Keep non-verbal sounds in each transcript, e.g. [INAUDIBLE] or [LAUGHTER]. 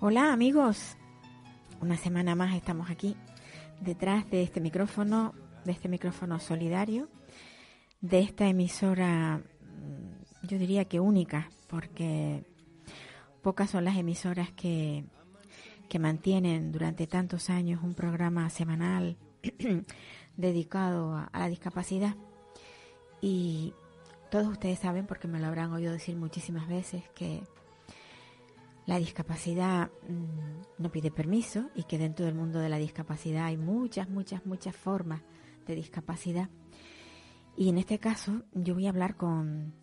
Hola amigos, una semana más estamos aquí detrás de este micrófono, de este micrófono solidario, de esta emisora, mm, yo diría que única, porque pocas son las emisoras que, que mantienen durante tantos años un programa semanal [CLEARS THROAT] dedicado a, a la discapacidad. Y todos ustedes saben, porque me lo habrán oído decir muchísimas veces, que la discapacidad mm, no pide permiso y que dentro del mundo de la discapacidad hay muchas, muchas, muchas formas de discapacidad. Y en este caso yo voy a hablar con,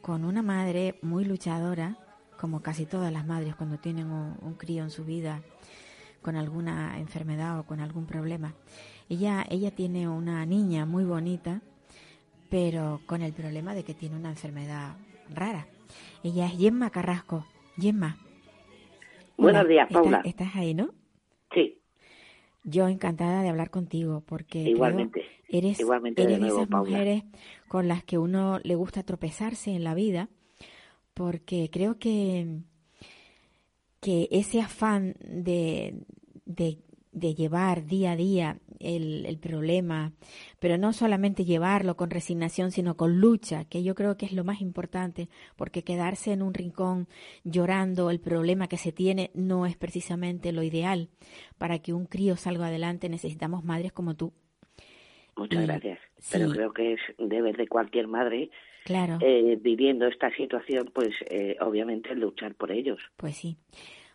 con una madre muy luchadora, como casi todas las madres cuando tienen un, un crío en su vida con alguna enfermedad o con algún problema. Ella, ella tiene una niña muy bonita, pero con el problema de que tiene una enfermedad rara. Ella es Gemma Carrasco. Gemma. Buenos días, ¿estás- Paula. ¿Estás ahí, no? Sí, Yo encantada de hablar contigo porque igualmente. eres, Igualmente eres de nuevo, esas Paula. mujeres con las que uno le gusta tropezarse en la vida porque creo que, que ese afán de, de, de llevar día a día el, el problema, pero no solamente llevarlo con resignación, sino con lucha, que yo creo que es lo más importante, porque quedarse en un rincón llorando el problema que se tiene no es precisamente lo ideal. Para que un crío salga adelante necesitamos madres como tú. Muchas Y- gracias. sí. Pero creo que es deber de cualquier madre Claro, eh, viviendo esta situación, pues eh, obviamente luchar por ellos. pues sí.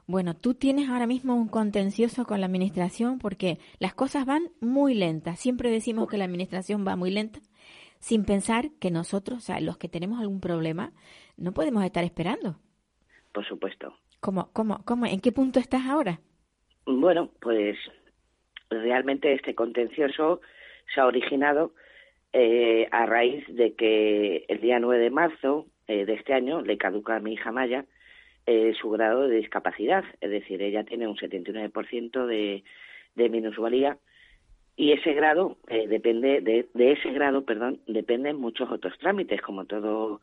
Bueno, tú tienes ahora mismo un contencioso con la administración porque las cosas van muy lentas. Siempre decimos que la administración va muy lenta sin pensar que nosotros, o sea, los que tenemos algún problema, no podemos estar esperando. Por supuesto. ¿Cómo, cómo, cómo, ¿En qué punto estás ahora? Bueno, pues realmente este contencioso se ha originado eh, a raíz de que el día 9 de marzo eh, de este año le caduca a mi hija Maya eh, su grado de discapacidad, es decir, ella tiene un 79% de, de minusvalía y ese grado eh, depende de, de ese grado, perdón, dependen muchos otros trámites, como todo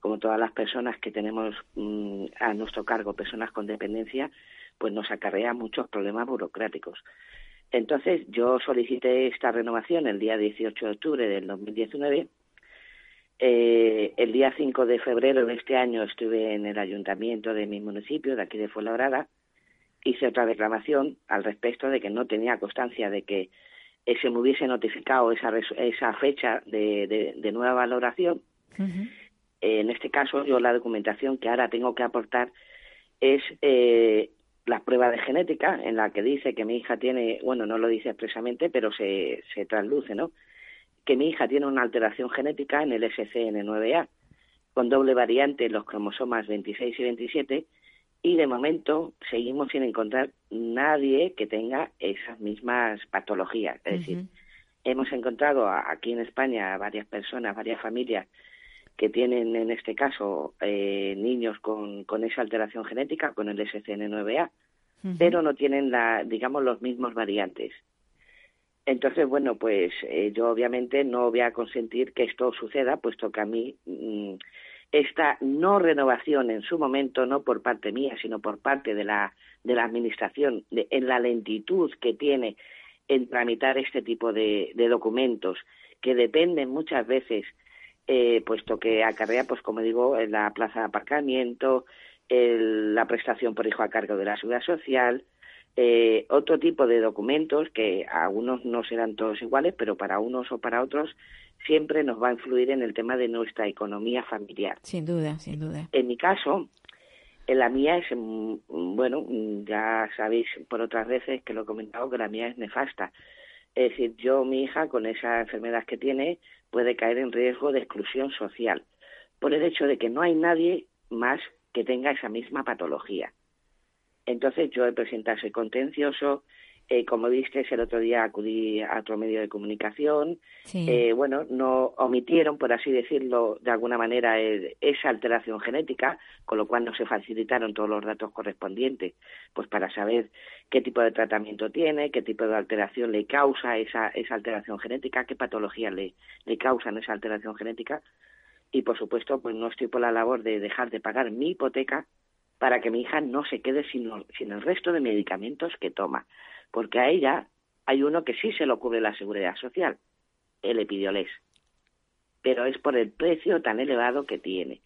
como todas las personas que tenemos mm, a nuestro cargo, personas con dependencia, pues nos acarrea muchos problemas burocráticos. Entonces, yo solicité esta renovación el día 18 de octubre del 2019. Eh, el día 5 de febrero de este año estuve en el ayuntamiento de mi municipio, de aquí de Fuenlabrada. Hice otra reclamación al respecto de que no tenía constancia de que eh, se me hubiese notificado esa, esa fecha de, de- de nueva valoración. Eh, en este caso, yo la documentación que ahora tengo que aportar es eh, la prueba de genética, en la que dice que mi hija tiene, bueno, no lo dice expresamente, pero se, se trasluce, ¿no? Que mi hija tiene una alteración genética en el SCN9A, con doble variante en los cromosomas 26 y 27, y de momento seguimos sin encontrar nadie que tenga esas mismas patologías. Es decir, hemos encontrado aquí en España varias personas, varias familias que tienen en este caso eh, niños con, con esa alteración genética, con el SCN9A, Ujú. pero no tienen la, digamos, los mismos variantes. Entonces, bueno, pues eh, yo obviamente no voy a consentir que esto suceda, puesto que a mí mm, esta no renovación en su momento, no por parte mía, sino por parte de la, de la Administración, de- en la lentitud que tiene en tramitar este tipo de, documentos, que dependen muchas veces, eh, puesto que acarrea, pues como digo, la plaza de aparcamiento, el- la prestación por hijo a cargo de la seguridad social, eh, otro tipo de documentos que a unos no serán todos iguales, pero para unos o para otros siempre nos va a influir en el tema de nuestra economía familiar. Sin duda, sin duda. En mi caso, en la mía es, mm, bueno, mm, ya sabéis por otras veces que lo he comentado que la mía es nefasta. Es decir, yo, mi hija, con esa enfermedad que tiene, puede caer en riesgo de exclusión social por el hecho de que no hay nadie más que tenga esa misma patología. Entonces yo he presentado ese contencioso, eh, como viste, el otro día acudí a otro medio de comunicación. Eh, bueno, no omitieron, por así decirlo, de alguna manera esa alteración genética, con lo cual no se facilitaron todos los datos correspondientes, pues para saber qué tipo de tratamiento tiene, qué tipo de alteración le causa esa, esa alteración genética, qué patología le, le causan esa alteración genética. Y por supuesto, pues no estoy por la labor de dejar de pagar mi hipoteca para que mi hija no se quede sin, sin el resto de medicamentos que toma. Porque a ella hay uno que sí se lo cubre la seguridad social, el epidiolés, pero es por el precio tan elevado que tiene.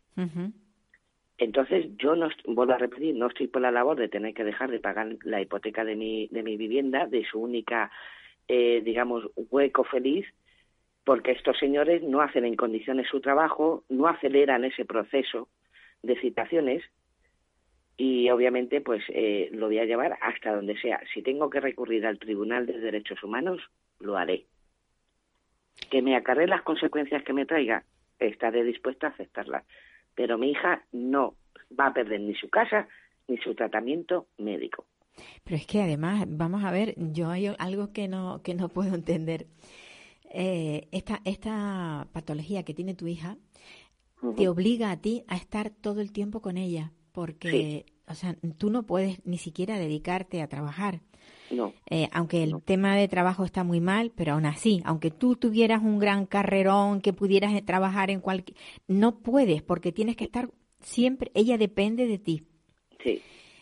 Entonces yo no vuelvo a repetir, no estoy por la labor de tener que dejar de pagar la hipoteca de mi de mi vivienda, de su única eh, digamos hueco feliz, porque estos señores no hacen en condiciones su trabajo, no aceleran ese proceso de citaciones y obviamente pues eh, lo voy a llevar hasta donde sea. Si tengo que recurrir al Tribunal de Derechos Humanos, lo haré. Que me acarre las consecuencias que me traiga, estaré dispuesta a aceptarlas. Pero mi hija no va a perder ni su casa ni su tratamiento médico. Pero es que además, vamos a ver, yo hay algo que no, que no puedo entender. Eh, esta, esta patología que tiene tu hija te obliga a ti a estar todo el tiempo con ella porque, o sea, tú no puedes ni siquiera dedicarte a trabajar. No. Eh, aunque el tema de trabajo está muy mal, pero aún así, aunque tú tuvieras un gran carrerón, que pudieras eh, trabajar en cualquier... No puedes, porque tienes que estar siempre... Ella depende de ti. Sí,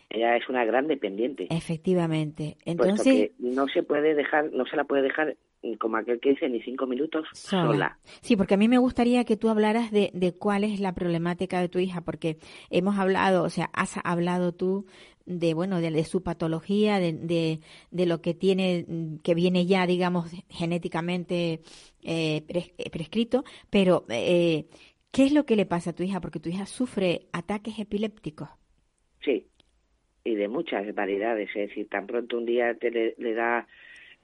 ella es una gran dependiente. Efectivamente. Entonces... no se puede dejar, no se la puede dejar como aquel que dice, ni cinco minutos sola. Sí, porque a mí me gustaría que tú hablaras de, de cuál es la problemática de tu hija, porque hemos hablado, o sea, has hablado tú de bueno de, su patología de, de, de, lo que tiene que viene ya digamos genéticamente eh, eh, prescrito pero eh, qué es lo que le pasa a tu hija porque tu hija sufre ataques epilépticos. Sí y de muchas variedades es decir tan pronto un día te le da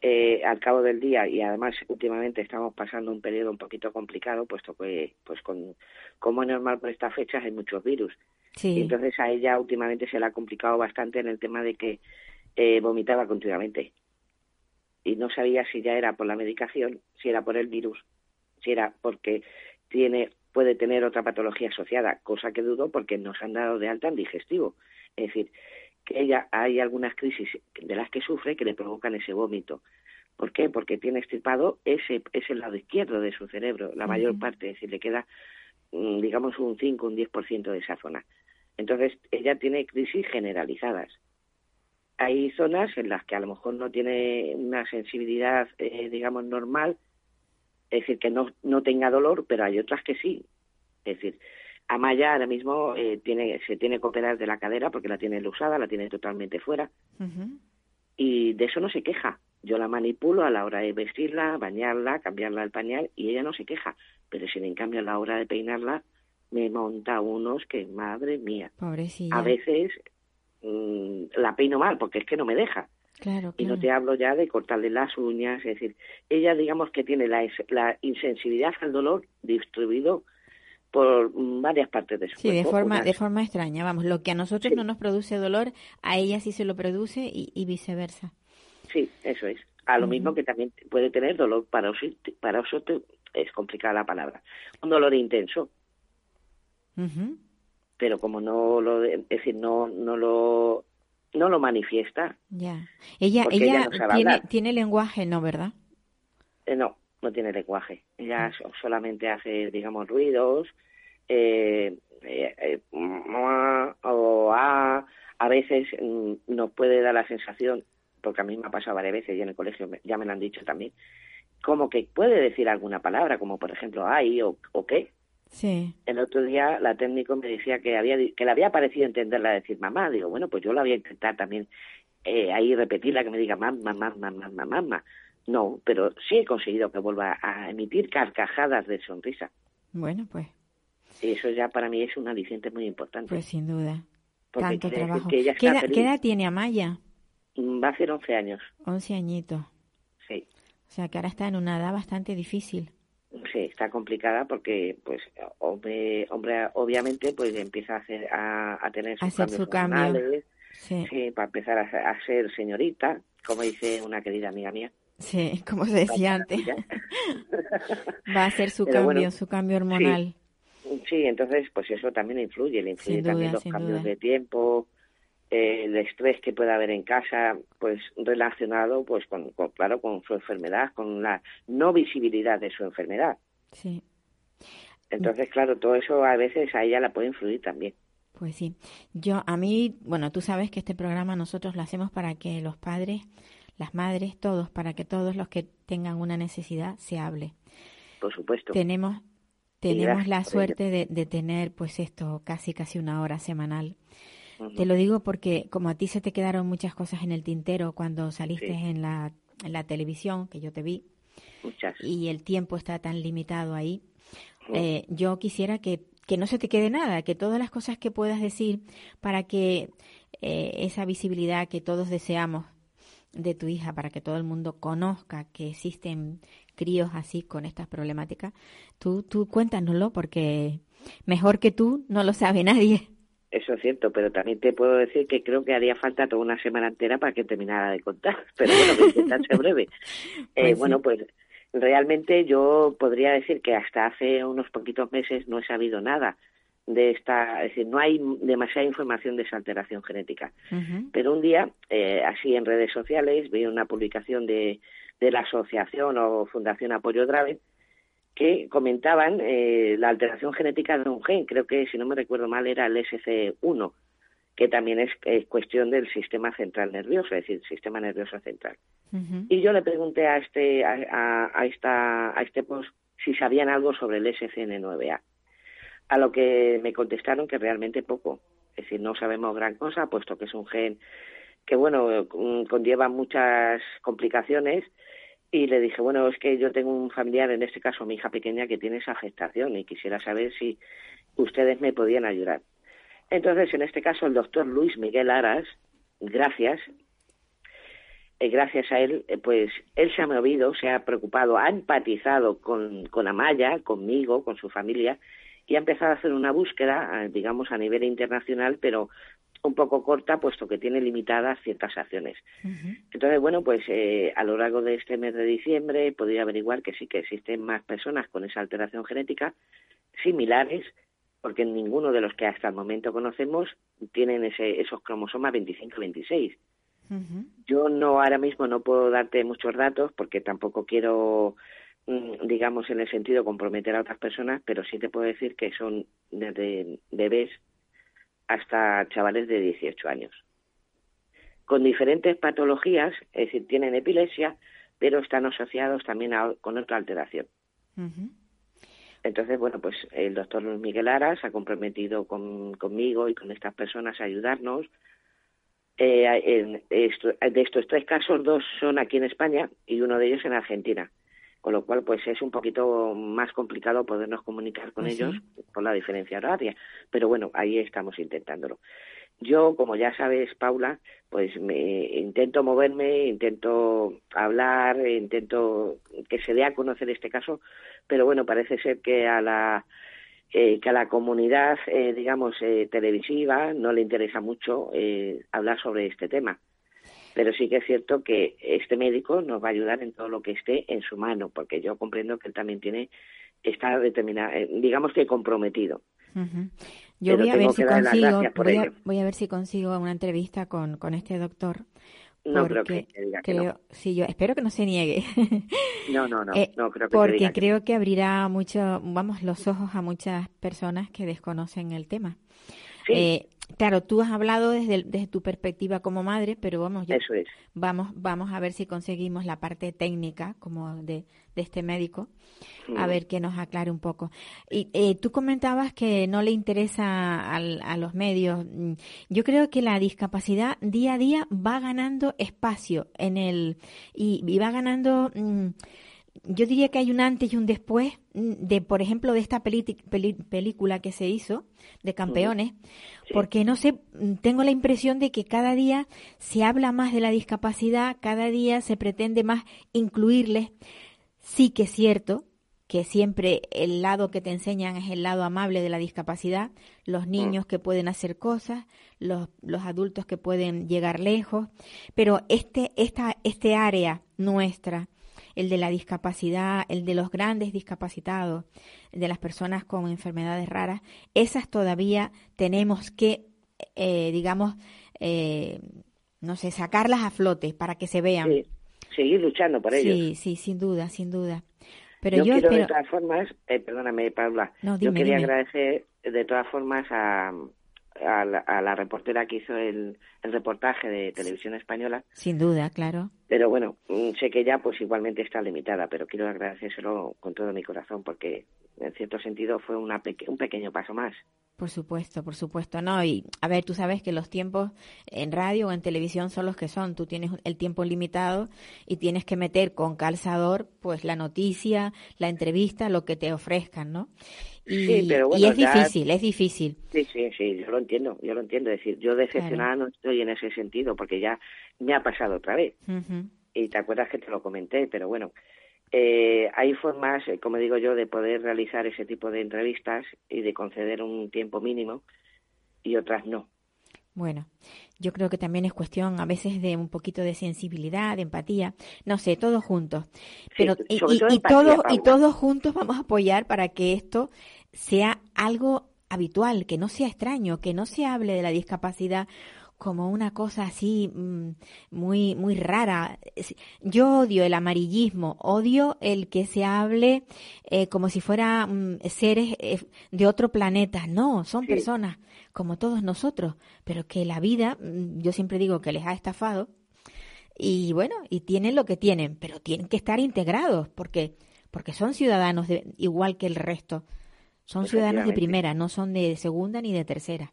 eh, al cabo del día y además últimamente estamos pasando un periodo un poquito complicado puesto que pues con como es normal por estas fechas hay muchos virus. Y entonces a ella últimamente se le ha complicado bastante en el tema de que eh, vomitaba continuamente. Y no sabía si ya era por la medicación si era por el virus si era porque tiene puede tener otra patología asociada cosa que dudo porque nos han dado de alta en digestivo. Es decir que ella hay algunas crisis de las que sufre que le provocan ese vómito. ¿Por qué? Porque tiene estirpado ese, ese lado izquierdo de su cerebro, la mayor parte, es decir, le queda, mm, digamos, un 5, un 10% de esa zona. Entonces, ella tiene crisis generalizadas. Hay zonas en las que a lo mejor no tiene una sensibilidad, eh, digamos, normal, es decir, que no, no tenga dolor, pero hay otras que sí. Es decir, Amaya ahora mismo eh, tiene, se tiene que operar de la cadera porque la tiene usada, la tiene totalmente fuera. Y de eso no se queja. Yo la manipulo a la hora de vestirla, bañarla, cambiarla el pañal y ella no se queja. Pero si en cambio a la hora de peinarla me monta unos que, madre mía. Pobrecilla. A veces mm, la peino mal porque es que no me deja. Claro, Y no te hablo ya de cortarle las uñas, es decir, ella digamos que tiene la, la insensibilidad al dolor distribuido por varias partes de su sí, de forma, de forma extraña. Vamos, lo que a nosotros no nos produce dolor, a ella sí se lo produce y, viceversa. Sí, eso es. A lo mismo que también puede tener dolor para para es complicada la palabra, un dolor intenso. Pero como no lo, es decir, no, no lo, no lo manifiesta. Ya. Ella, ella, tiene, tiene lenguaje, ¿no, verdad? Eh, no, no tiene lenguaje. Ella solamente hace, digamos, ruidos, eh, eh, eh o a, a veces mm, nos puede dar la sensación, porque a mí me ha pasado varias veces y en el colegio ya me lo han dicho también, como que puede decir alguna palabra, como por ejemplo ay o, o qué. Sí. El otro día la técnico me decía que había que le había parecido entenderla decir mamá. Digo, bueno, pues yo la voy a intentar también eh, ahí repetirla, que me diga mamá, mamá, mamá, mamá, mamá. No, pero sí he conseguido que vuelva a emitir carcajadas de sonrisa. Bueno, pues. Eso ya para mí es un aliciente muy importante. Pues sin duda. Tanto trabajo. ¿Qué, edad, tiene Amaya? Mm, va a ser 11 años. 11 añitos. Sí. O sea que ahora está en una edad bastante difícil. sí, está complicada porque, pues, hombre, hombre obviamente, pues empieza a hacer, a, tener sus hacer cambios su cambio. Sí, sí, para empezar a, a ser señorita, como dice una querida amiga mía. Sí, [LAUGHS] como se decía antes. [LAUGHS] Va a hacer su Pero cambio, bueno, su cambio hormonal. Sí, entonces, pues eso también influye, le influye también los cambios duda. de tiempo, eh, el estrés que pueda haber en casa, pues relacionado, pues con, con- claro, con su enfermedad, con la no visibilidad de su enfermedad. Sí, Entonces, claro, todo eso a veces a ella la puede influir también. pues sí. Yo, a mí, bueno, tú sabes que este programa nosotros lo hacemos para que los padres, las madres, todos, para que todos los que tengan una necesidad se hable. Por supuesto. Tenemos, tenemos la suerte de, de tener, pues esto, casi, casi una hora semanal. Te lo digo porque como a ti se te quedaron muchas cosas en el tintero cuando saliste Sí. en la, en la televisión, que yo te vi, Muchas. y el tiempo está tan limitado ahí, eh, yo quisiera que, que no se te quede nada, que todas las cosas que puedas decir para que eh, esa visibilidad que todos deseamos de tu hija, para que todo el mundo conozca que existen críos así con estas problemáticas, tú, tú cuéntanoslo porque mejor que tú no lo sabe nadie. Eso es cierto, pero también te puedo decir que creo que haría falta toda una semana entera para que terminara de contar. [LAUGHS] Pero bueno, voy a intentar ser breve. [LAUGHS] Eh, Pues sí. Bueno, pues realmente yo podría decir que hasta hace unos poquitos meses no he sabido nada de esta, es decir, no hay demasiada información de esa alteración genética. Pero un día, eh, así en redes sociales, vi una publicación de, de la asociación o Fundación Apoyo Draven que comentaban eh, la alteración genética de un gen, creo que si no me recuerdo mal era el SC1, que también es, es cuestión del sistema central nervioso, es decir, sistema nervioso central. Y yo le pregunté a este a, a- a esta a este post si sabían algo sobre el SCN9A. A lo que me contestaron que realmente poco. Es decir, no sabemos gran cosa, puesto que es un gen que, bueno, mm, conlleva muchas complicaciones. Y le dije, bueno, es que yo tengo un familiar, en este caso mi hija pequeña, que tiene esa afectación y quisiera saber si ustedes me podían ayudar. Entonces, en este caso, el doctor Luis Miguel Aras, gracias, eh, gracias a él, eh, pues él se ha movido, se ha preocupado, ha empatizado con, con Amaya, conmigo, con su familia, y ha empezado a hacer una búsqueda, digamos, a nivel internacional, pero un poco corta, puesto que tiene limitadas ciertas acciones. Entonces, bueno, pues eh, a lo largo de este mes de diciembre podido averiguar que sí que existen más personas con esa alteración genética similares, porque ninguno de los que hasta el momento conocemos tienen ese, esos cromosomas 25 y 26. Ujú. Yo no ahora mismo no puedo darte muchos datos porque tampoco quiero, digamos, en el sentido comprometer a otras personas, pero sí te puedo decir que son desde bebés hasta chavales de 18 años. Con diferentes patologías, es decir, tienen epilepsia, pero están asociados también a- con otra alteración. Entonces, bueno, pues el doctor Luis Miguel Aras ha comprometido con- conmigo y con estas personas a ayudarnos. Eh, en esto- de estos tres casos, dos son aquí en España y uno de ellos en Argentina. Con lo cual, pues es un poquito más complicado podernos comunicar con sí. ellos por la diferencia horaria. Pero bueno, ahí estamos intentándolo. Yo, como ya sabes, Paula, pues me intento moverme, intento hablar, intento que se dé a conocer este caso, pero bueno, parece ser que a la eh, que a la comunidad, eh, digamos, eh, televisiva no le interesa mucho eh, hablar sobre este tema. Pero sí que es cierto que este médico nos va a ayudar en todo lo que esté en su mano, porque yo comprendo que él también tiene está determinado, eh, digamos que comprometido. Yo voy a ver si consigo, voy a, ello. voy a ver si consigo una entrevista con, con este doctor. No creo que, que diga que sí, yo espero que no se niegue. no. [LAUGHS] No, no, no, Eh, no creo que porque diga que creo que abrirá mucho, vamos, los ojos a muchas personas que desconocen el tema. Sí, Eh, claro, tú has hablado desde, el- desde tu perspectiva como madre, pero vamos, yo, eso es. vamos, vamos a ver si conseguimos la parte técnica como de, de este médico, a ver que nos aclare un poco. Y eh, tú comentabas que no le interesa al- a los medios. Mm, Yo creo que la discapacidad día a día va ganando espacio en el y, y va ganando. mm, yo diría que hay un antes y un después mm, de, por ejemplo, de esta peli- peli- película que se hizo de campeones, Sí. porque no sé, mm, tengo la impresión de que cada día se habla más de la discapacidad, cada día se pretende más incluirles. Sí que es cierto que siempre el lado que te enseñan es el lado amable de la discapacidad, los niños que pueden hacer cosas, los, los adultos que pueden llegar lejos, pero este, esta, este área nuestra, el de la discapacidad, el de los grandes discapacitados, el de las personas con enfermedades raras, esas todavía tenemos que, eh, digamos, eh, no sé, sacarlas a flote para que se vean. Sí, seguir luchando por ellos. Sí, sí, sin duda, sin duda. Pero yo, yo, quiero, espero... de todas formas, eh, perdóname, Paula, No, yo dime, quería dime. agradecer de todas formas a, a, la, a la reportera que hizo el, el reportaje de Televisión Española, Sin duda, claro. pero bueno, mm, sé que ella pues igualmente está limitada, pero quiero agradecérselo con todo mi corazón porque en cierto sentido fue una peque- un pequeño paso más. Por supuesto, por supuesto, no. Y a ver, tú sabes que los tiempos en radio o en televisión son los que son. Tú tienes el tiempo limitado y tienes que meter con calzador, pues la noticia, la entrevista, lo que te ofrezcan, ¿no? Y, Sí, pero y bueno, es ya- difícil, es difícil. Sí, sí, sí, yo lo entiendo, yo lo entiendo. Es decir, yo decepcionada no estoy en ese sentido porque ya me ha pasado otra vez. Y te acuerdas que te lo comenté, pero bueno, eh, hay formas, eh, como digo yo, de poder realizar ese tipo de entrevistas y de conceder un tiempo mínimo y otras no. Bueno, yo creo que también es cuestión a veces de un poquito de sensibilidad, de empatía, no sé, todos juntos. Pero y, sobre y- todo y empatía, todos y todos juntos vamos a apoyar para que esto sea algo habitual, que no sea extraño, que no se hable de la discapacidad como una cosa así mm, muy muy rara. Yo odio el amarillismo, odio el que se hable eh, como si fuera mm, seres eh, de otro planeta. No, son Sí. personas como todos nosotros, pero que la vida, mm, yo siempre digo que les ha estafado y bueno, y tienen lo que tienen, pero tienen que estar integrados porque porque son ciudadanos de, igual que el resto. Son ciudadanos de primera, no son de segunda ni de tercera.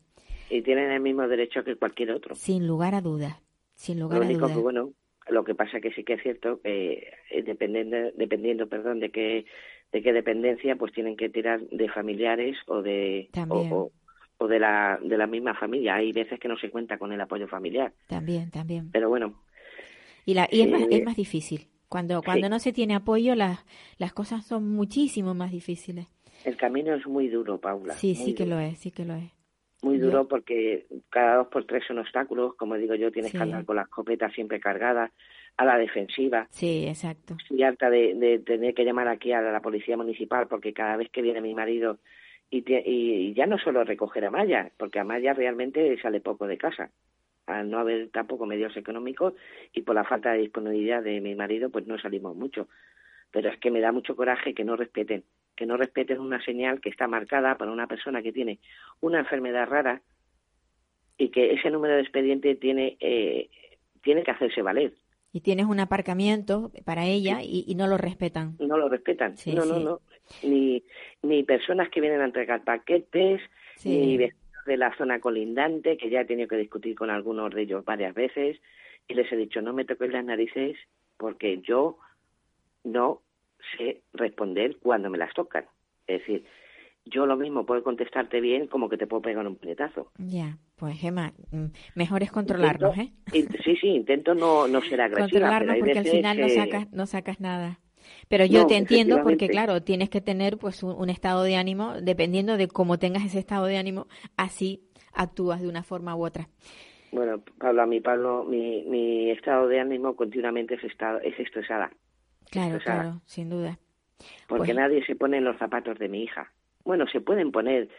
Y tienen el mismo derecho que cualquier otro. Sin lugar a dudas. Sin Lo lugar a único dudas. que, bueno, lo que pasa que sí que es cierto que eh, dependiendo, dependiendo perdón, de qué, de qué dependencia, pues tienen que tirar de familiares o de, o, También. o- o de, la, de la misma familia. Hay veces que no se cuenta con el apoyo familiar. También, también. Pero bueno, Y, la, y es, más, es más difícil. Cuando, cuando Sí. no se tiene apoyo, las, las cosas son muchísimo más difíciles. el camino es muy duro, Paula. Sí, sí que lo es, sí que lo es. Muy duro porque cada dos por tres son obstáculos, como digo yo, tienes Sí. que andar con la escopeta siempre cargada, a la defensiva. Sí, exacto. Estoy harta de, de tener que llamar aquí a la policía municipal porque cada vez que viene mi marido y, y ya no solo recoger a Maya, porque a Maya realmente sale poco de casa, al no haber tampoco medios económicos y por la falta de disponibilidad de mi marido, pues no salimos mucho. Pero es que me da mucho coraje que no respeten, que no respeten una señal que está marcada para una persona que tiene una enfermedad rara y que ese número de expediente tiene eh, tiene que hacerse valer. Y tienes un aparcamiento para ella y, y no lo respetan. no lo respetan. Sí, no, no, sí. no. Ni, ni personas que vienen a entregar paquetes, ni vecinos de la zona colindante, que ya he tenido que discutir con algunos de ellos varias veces, y les he dicho, no me toquéis las narices porque yo no sé responder cuando me las tocan. Es decir, yo lo mismo puedo contestarte bien como que te puedo pegar un puñetazo. Ya, pues Gemma, mm, mejor es controlarnos, ¿eh? [LAUGHS] In- sí, sí, intento no, no ser agresiva. Controlarnos porque al final no sacas, no sacas nada. Pero yo No, te entiendo porque, claro, tienes que tener pues un, un estado de ánimo, dependiendo de cómo tengas ese estado de ánimo, así actúas de una forma u otra. Bueno, Pablo, a mi Pablo, mi, mi estado de ánimo continuamente es, estado, es estresada, Claro, claro, sin duda. porque Pues- nadie se pone en los zapatos de mi hija. Bueno, se pueden poner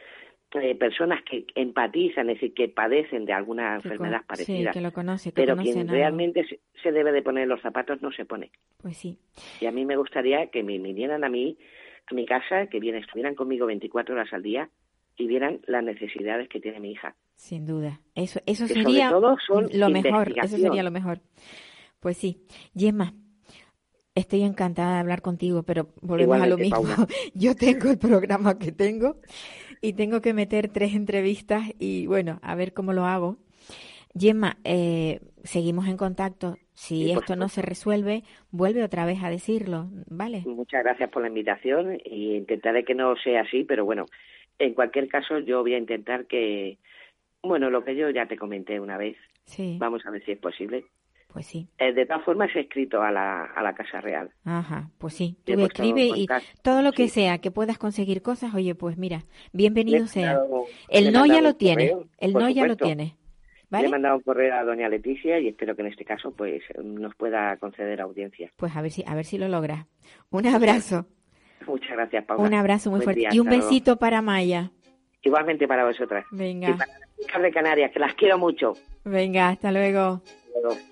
eh, personas que empatizan, es decir, que padecen de alguna Que enfermedad con- parecida, Sí, que lo conoce, que pero quien realmente se, se debe de poner los zapatos no se pone. Pues sí, Y a mí me gustaría que me vinieran a mí, a mi casa, que bien estuvieran conmigo 24 horas al día y vieran las necesidades que tiene mi hija. sin duda. Eso, eso Que sobre sería todo son lo mejor, eso sería lo mejor. Pues sí. Gemma, estoy encantada de hablar contigo, pero volvemos a lo mismo. Paula. [LAUGHS] Yo tengo el programa que tengo y tengo que meter tres entrevistas y bueno, a ver cómo lo hago. Gemma, eh, seguimos en contacto. Si Sí, esto no se resuelve, vuelve otra vez a decirlo, ¿vale? Muchas gracias por la invitación y intentaré que no sea así, pero bueno, en cualquier caso yo voy a intentar que, bueno, lo que yo ya te comenté una vez, Sí. vamos a ver si es posible, Pues sí. Eh, de todas formas, he escrito a la, a la Casa Real. Ajá, pues sí. Tú puesto escribe y todo lo que sí. sea que puedas conseguir cosas, oye, pues mira, bienvenido sea. El no ya lo tiene. correo, El no ya lo tiene. Le he ¿Vale? mandado un correo a doña Leticia y espero que en este caso pues nos pueda conceder audiencia. Pues a ver si a ver si lo logras. Un abrazo. [LAUGHS] Muchas gracias, Paula. Un abrazo muy Buen fuerte día, y un luego. besito para Maya. Igualmente para vosotras. Y Venga. para las chicas de Canarias, que las quiero mucho. Venga, hasta luego. Hasta luego.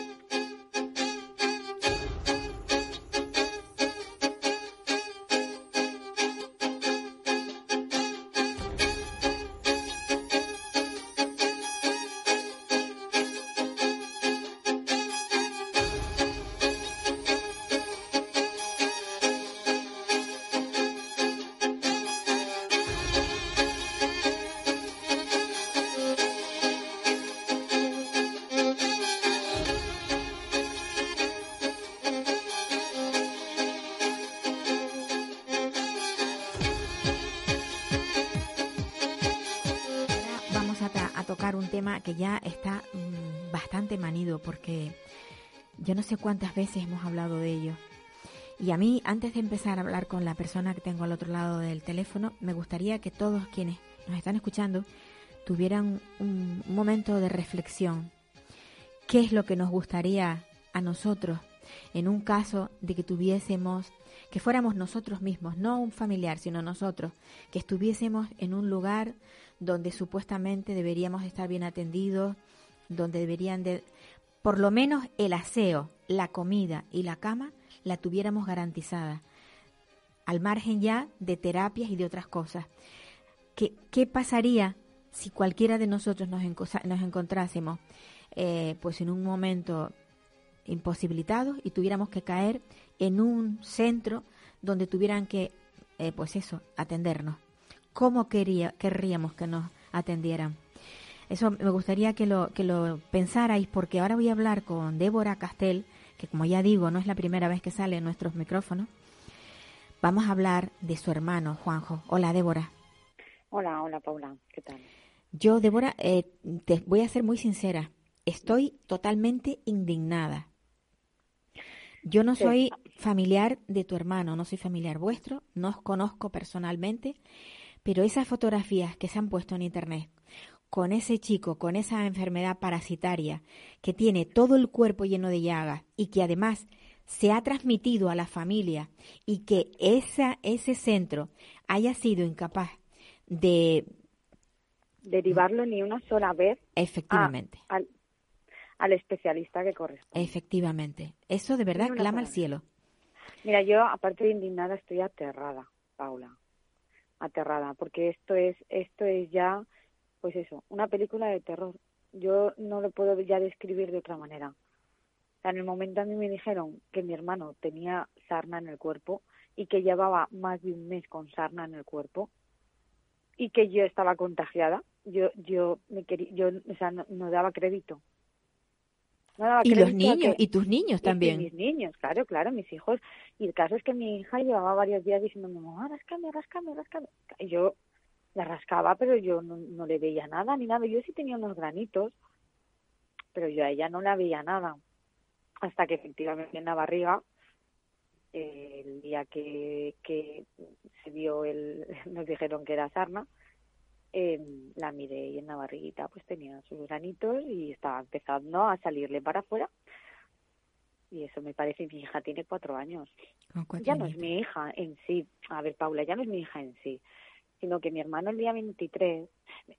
que ya está mm, bastante manido porque yo no sé cuántas veces hemos hablado de ello. Y a mí, antes de empezar a hablar con la persona que tengo al otro lado del teléfono, me gustaría que todos quienes nos están escuchando tuvieran un, un momento de reflexión. ¿Qué es lo que nos gustaría a nosotros en un caso de que tuviésemos, que fuéramos nosotros mismos, no un familiar, sino nosotros, que estuviésemos en un lugar donde supuestamente deberíamos estar bien atendidos, donde deberían de, por lo menos el aseo, la comida y la cama la tuviéramos garantizada, al margen ya de terapias y de otras cosas. ¿Qué, qué pasaría si cualquiera de nosotros nos, encosa- nos encontrásemos eh, pues en un momento imposibilitados y tuviéramos que caer en un centro donde tuvieran que, eh, pues eso, atendernos? ¿Cómo quería, querríamos que nos atendieran? Eso me gustaría que lo, que lo pensarais porque ahora voy a hablar con Débora Castel, que como ya digo, no es la primera vez que sale en nuestros micrófonos. Vamos a hablar de su hermano, Juanjo. Hola, Débora. Hola, hola Paula, ¿qué tal? Yo, Débora, eh, te voy a ser muy sincera. Estoy totalmente indignada. Yo no soy familiar de tu hermano, no soy familiar vuestro, no os conozco personalmente, pero esas fotografías que se han puesto en internet con ese chico, con esa enfermedad parasitaria que tiene todo el cuerpo lleno de llagas y que además se ha transmitido a la familia y que esa, ese centro haya sido incapaz de Derivarlo ni una sola vez efectivamente a- al, al especialista que corresponde. Efectivamente. Eso de verdad clama al cielo. Mira, yo aparte de indignada estoy aterrada, Paula, aterrada, porque esto es, esto es ya, pues eso, una película de terror. Yo no lo puedo ya describir de otra manera. En el momento a mí me dijeron que mi hermano tenía sarna en el cuerpo y que llevaba más de un mes con sarna en el cuerpo y que yo estaba contagiada, yo, yo me quería, yo, o sea, no daba crédito. No Y los niños, que- y tus niños y- y también. mis niños, claro, claro, mis hijos. Y el caso es que mi hija llevaba varios días diciéndome, mamá, rascame, rascame, rascame. Y yo la rascaba, pero yo no, no le veía nada ni nada. Yo sí tenía unos granitos, pero yo a ella no la veía nada. Hasta que efectivamente en la barriga, eh, el día que, que se dio el, [LAUGHS] nos dijeron que era sarna, eh, la miré y en la barriguita pues tenía sus granitos y estaba empezando a salirle para afuera. Y eso me parece, mi hija tiene cuatro años. Cuatro Ya no es mi hija en sí. A ver, Paula, ya no es mi hija en sí. Sino que mi hermano el día 23,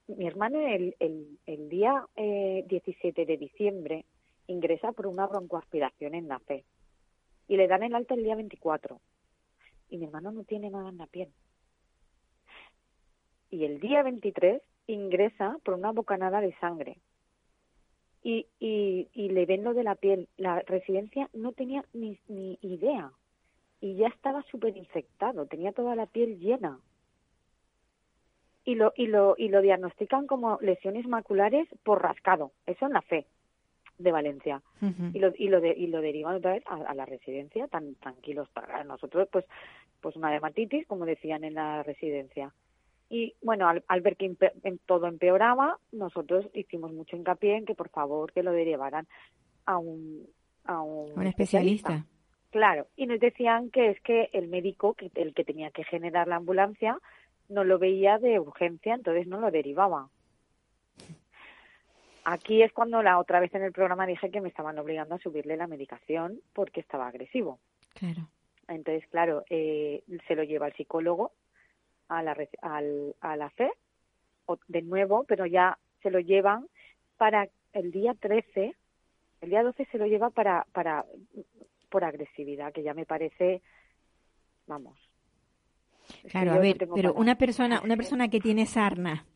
mi hermano el, el, el día eh, 17 de diciembre ingresa por una broncoaspiración en la fe. Y le dan el alta el día 24. Y mi hermano no tiene nada en la piel. Y el día 23 ingresa por una bocanada de sangre. Y, y, y le ven lo de la piel. La residencia no tenía ni, ni idea. Y ya estaba súper infectado, tenía toda la piel llena. Y lo, y, lo, y lo diagnostican como lesiones maculares por rascado. Eso en la fe de Valencia y lo y lo de, y lo derivan otra vez a, a la residencia tan tranquilos para nosotros pues pues una dermatitis como decían en la residencia y bueno al, al ver que en- todo empeoraba nosotros hicimos mucho hincapié en que por favor que lo derivaran a un, a un, Un especialista. Claro, y nos decían que es que el médico, que, el que tenía que generar la ambulancia, no lo veía de urgencia, entonces no lo derivaba. Aquí es cuando la otra vez en el programa dije que me estaban obligando a subirle la medicación porque estaba agresivo. Claro. Entonces, claro, eh, se lo lleva el psicólogo a la, al, a la FE, o- de nuevo, pero ya se lo llevan para el día 13, el día 12 se lo lleva para, para por agresividad, que ya me parece, vamos. Claro, a ver, pero una persona, una [LAUGHS] persona que tiene sarna,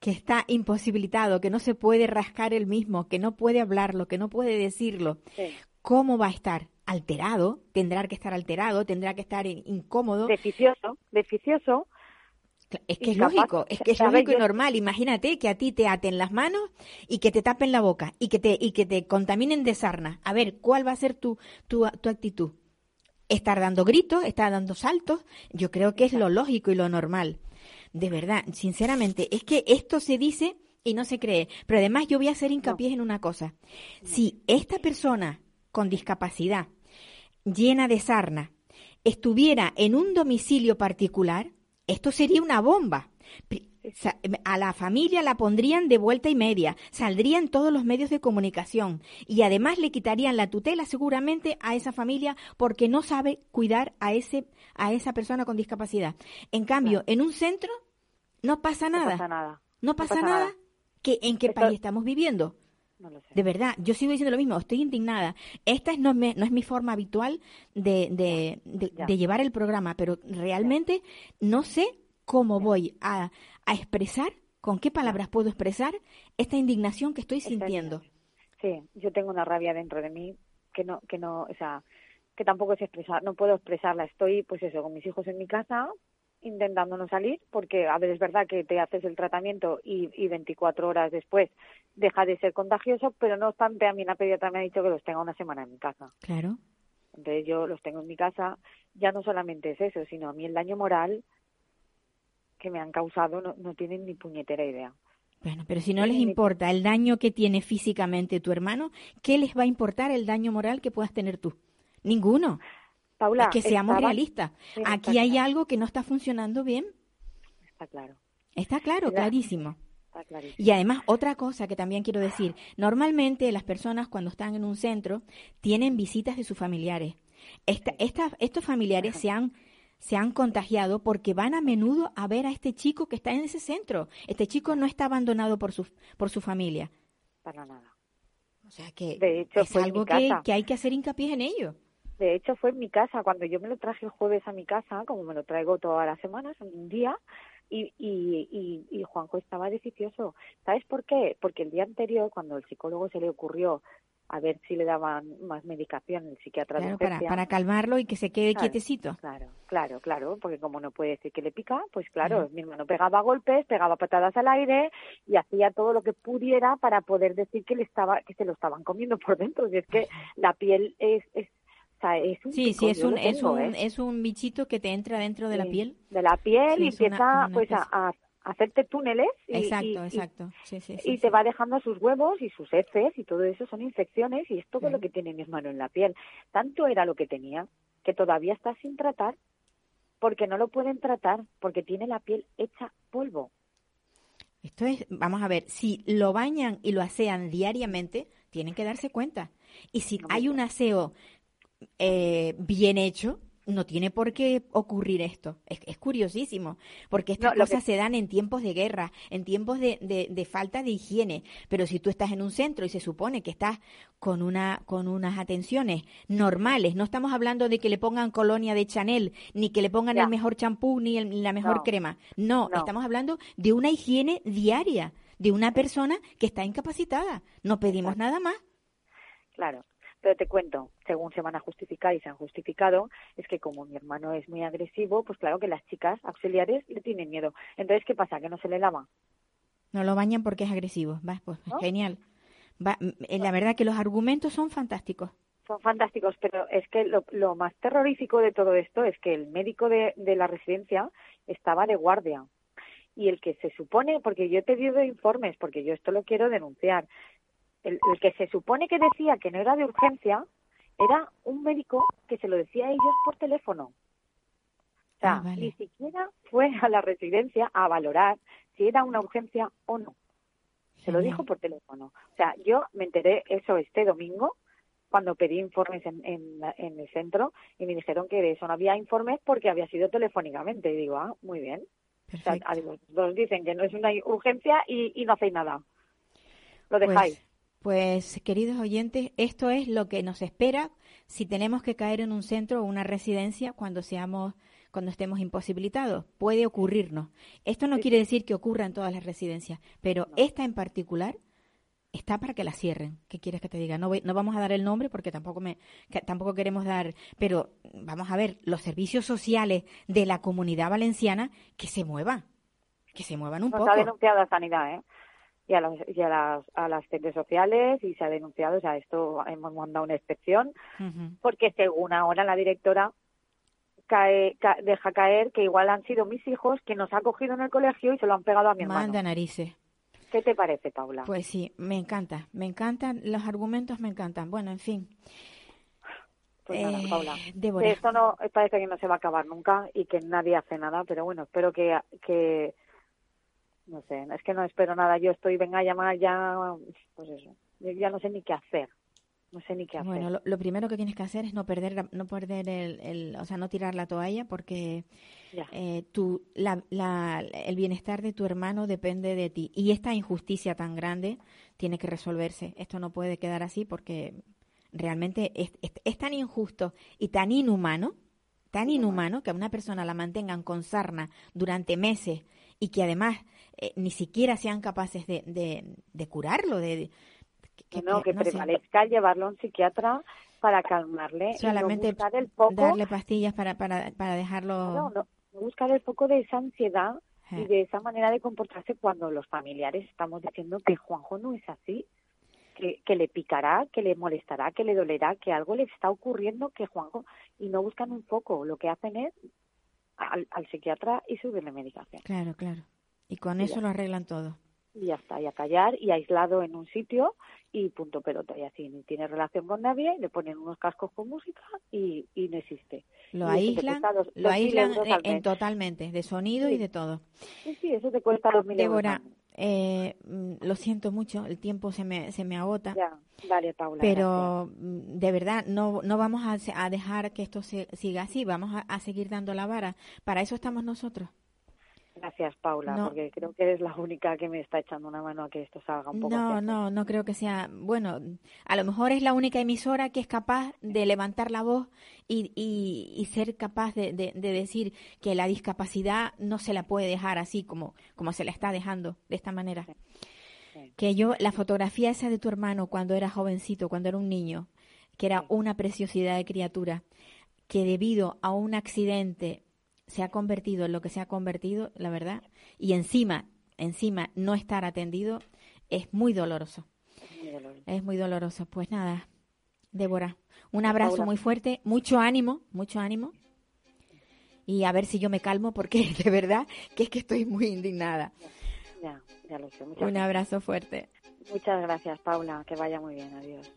que está imposibilitado, que no se puede rascar el mismo, que no puede hablarlo, que no puede decirlo, Sí. ¿cómo va a estar? Alterado, tendrá que estar alterado, tendrá que estar in- incómodo. Deficioso, deficioso, Es que es lógico, es que es lógico y normal. Imagínate que a ti te aten las manos y que te tapen la boca y que te, y que te contaminen de sarna. A ver, ¿cuál va a ser tu, tu, tu actitud? Estar dando gritos, estar dando saltos, yo creo que es lo lógico y lo normal. De verdad, sinceramente, es que esto se dice y no se cree. Pero además yo voy a hacer hincapié en una cosa. Si esta persona con discapacidad, llena de sarna, estuviera en un domicilio particular, esto sería una bomba. Sa- A la familia la pondrían de vuelta y media, saldrían todos los medios de comunicación y además le quitarían la tutela seguramente a esa familia porque no sabe cuidar a ese a esa persona con discapacidad. En cambio, en un centro no pasa no nada. pasa nada. No pasa, pasa nada. nada. ¿Que, ¿En qué Esto- país estamos viviendo? No lo sé. De verdad, yo sigo diciendo lo mismo, estoy indignada. Esta es- no, es mi- no es mi forma habitual de, de, de- Ya. de llevar el programa, pero realmente no sé cómo voy a, a expresar, con qué palabras puedo expresar esta indignación que estoy sintiendo. Sí, yo tengo una rabia dentro de mí que no, que no, o sea, que tampoco sé expresar, no puedo expresarla. Estoy, pues eso, con mis hijos en mi casa, intentando no salir, porque a ver, es verdad que te haces el tratamiento y, y 24 horas después deja de ser contagioso, pero no obstante, a mí la pediatra me ha dicho que los tenga una semana en mi casa. Claro. Entonces yo los tengo en mi casa, ya no solamente es eso, sino a mí el daño moral que me han causado no, no tienen ni puñetera idea. Bueno, pero si no les mi- importa el daño que tiene físicamente tu hermano, ¿qué les va a importar el daño moral que puedas tener tú? Ninguno. Paula, es que seamos estaba- realistas. Aquí hay claro. algo que no está funcionando bien. Está claro, Está claro, La- clarísimo. está clarísimo. Y además, otra cosa que también quiero decir, normalmente las personas cuando están en un centro tienen visitas de sus familiares. Esta, esta- estos familiares se han, se han contagiado porque van a menudo a ver a este chico que está en ese centro. Este chico no está abandonado por su, por su familia. Para nada. O sea que De hecho, es algo que, que hay que hacer hincapié en ello. De hecho, fue en mi casa, cuando yo me lo traje el jueves a mi casa, como me lo traigo todas las semanas, un día, y, y, y, y Juanjo estaba deficioso. ¿Sabes por qué? Porque el día anterior, cuando el psicólogo se le ocurrió a ver si le daban más medicación, el psiquiatra de Claro, para, para calmarlo y que se quede Claro. quietecito. Claro, claro, claro, porque como no puede decir que le pica, pues claro, Claro. mi hermano pegaba golpes, pegaba patadas al aire y hacía todo lo que pudiera para poder decir que le estaba, que se lo estaban comiendo por dentro. Y es que la piel es, es, sea, es un Sí, pico, sí, es un, es, un, ¿eh? es un bichito que te entra dentro de la piel. De la piel Sí, y una- empieza una pues a, hacerte túneles y, Exacto, y- exacto. Sí, y te va dejando sus huevos y sus heces y todo eso son infecciones y es todo lo que tiene mi hermano en la piel. Tanto era lo que tenía que todavía está sin tratar porque no lo pueden tratar porque tiene la piel hecha polvo. Esto es, vamos a ver, si lo bañan y lo asean diariamente, tienen que darse cuenta. Y si hay un aseo eh, bien hecho, no tiene por qué ocurrir esto. Es, es curiosísimo, porque estas No, lo que- cosas se dan en tiempos de guerra, en tiempos de, de- de falta de higiene. Pero si tú estás en un centro y se supone que estás con, una, con unas atenciones normales, no estamos hablando de que le pongan colonia de Chanel, ni que le pongan Ya. el mejor champú, ni el- la mejor No. crema. No, No. estamos hablando de una higiene diaria, de una persona que está incapacitada. No pedimos nada más. Claro. Pero te cuento, según se van a justificar y se han justificado, es que como mi hermano es muy agresivo, pues claro que las chicas auxiliares le tienen miedo. Entonces, ¿qué pasa? ¿Que no se le lava? No lo bañan porque es agresivo. Va, pues ¿No? genial. Va, eh, la verdad que los argumentos son fantásticos. Son fantásticos, pero es que lo, lo más terrorífico de todo esto es que el médico de, de la residencia estaba de guardia. Y el que se supone, porque yo he pedido informes, porque yo esto lo quiero denunciar, el, el que se supone que decía que no era de urgencia era un médico que se lo decía a ellos por teléfono. O sea, Ah, vale. ni siquiera fue a la residencia a valorar si era una urgencia o no. Se lo dijo por teléfono. O sea, yo me enteré eso este domingo cuando pedí informes en, en, en el centro y me dijeron que de eso no había informes porque había sido telefónicamente. Y digo, ah, muy bien. O sea, a- digo, nos dicen que no es una urgencia y, y no hacéis nada. Lo Pues- dejáis. Pues, queridos oyentes, esto es lo que nos espera si tenemos que caer en un centro o una residencia cuando seamos, cuando estemos imposibilitados. Puede ocurrirnos. Esto no quiere decir que ocurra en todas las residencias, pero esta en particular está para que la cierren. ¿Qué quieres que te diga? No, voy- no vamos a dar el nombre porque tampoco me, que tampoco queremos dar, pero vamos a ver los servicios sociales de la comunidad valenciana que se muevan, que se muevan un poco. ha denunciado a Sanidad, ¿eh? Y a las, y a las, a las redes sociales y se ha denunciado, o sea, esto hemos mandado una inspección porque según ahora la directora cae, ca- deja caer que igual han sido mis hijos que nos ha cogido en el colegio y se lo han pegado a mi hermano. Manda narices. ¿Qué te parece, Paula? Pues sí, me encanta, me encantan, los argumentos me encantan. Bueno, en fin. Pues nada, Eh, Paula. Débora. Esto no parece que no se va a acabar nunca y que nadie hace nada, pero bueno, espero que, que no sé, es que no espero nada. Yo estoy, venga a llamar ya, pues eso, yo ya no sé ni qué hacer. No sé ni qué hacer. Bueno, lo, lo primero que tienes que hacer es no perder, la- no perder el, el- o sea, no tirar la toalla porque eh, tu, la, la- el bienestar de tu hermano depende de ti. Y esta injusticia tan grande tiene que resolverse. Esto no puede quedar así porque realmente es, es- es tan injusto y tan inhumano, tan inhumano que a una persona la mantengan con sarna durante meses y que además eh, ni siquiera sean capaces de, de, de curarlo, de, que no, que no sé. prevalezca llevarlo a un psiquiatra para calmarle solamente y no buscar el foco, darle pastillas para, para, para dejarlo. no, no, no buscar el foco de esa ansiedad Eh. y de esa manera de comportarse cuando los familiares estamos diciendo que Juanjo no es así, que, que le picará, que le molestará, que le dolerá, que algo le está ocurriendo que Juanjo y no buscan un foco, lo que hacen es al, al psiquiatra y subirle medicación. Claro, claro. Y con Y eso ya lo arreglan todo. y ya está, y a callar y aislado en un sitio y punto pelota y así ni tiene relación con nadie, le ponen unos cascos con música y, y no existe. Lo Y aíslan, dos- lo 2.000 aíslan euros en, totalmente, de sonido y de todo. Sí, sí, eso te cuesta dos mil euros. Débora, mes. eh, mm, lo siento mucho, el tiempo se me, se me agota, Ya, vale, Paula. pero mm, de verdad no, no vamos a, a dejar que esto se, siga así, vamos a, a seguir dando la vara. Para eso estamos nosotros. Gracias. Paula, No. porque creo que eres la única que me está echando una mano a que esto salga un poco. No, no, no creo que sea. Bueno, a lo mejor es la única emisora que es capaz de levantar la voz y, y, y ser capaz de, de- de decir que la discapacidad no se la puede dejar así como, como se la está dejando, de esta manera. sí. Que yo, la fotografía esa de tu hermano cuando era jovencito, cuando era un niño, que era Sí. una preciosidad de criatura, que debido a un accidente se ha convertido en lo que se ha convertido, la verdad, y encima, encima no estar atendido, es muy doloroso. Muy doloroso. Es muy doloroso. Pues nada, Débora, un abrazo Paula. muy fuerte, mucho ánimo, mucho ánimo. Y a ver si yo me calmo porque [LAUGHS] de verdad que es que estoy muy indignada. Ya, ya lo sé. Muchas, Un abrazo fuerte. muchas gracias, Paula. Que vaya muy bien. Adiós.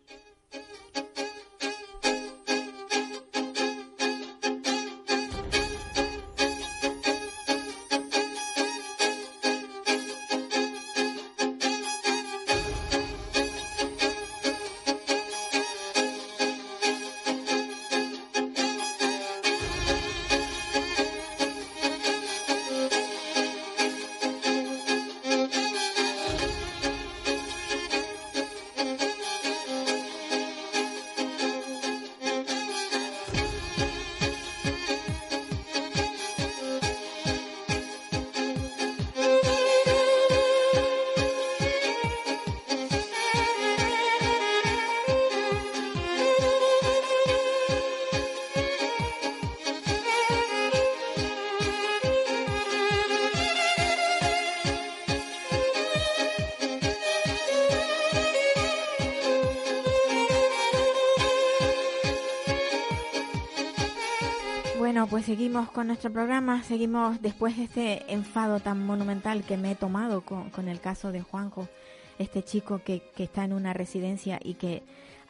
Seguimos con nuestro programa, seguimos después de este enfado tan monumental que me he tomado con, con el caso de Juanjo. este chico que, que está en una residencia y que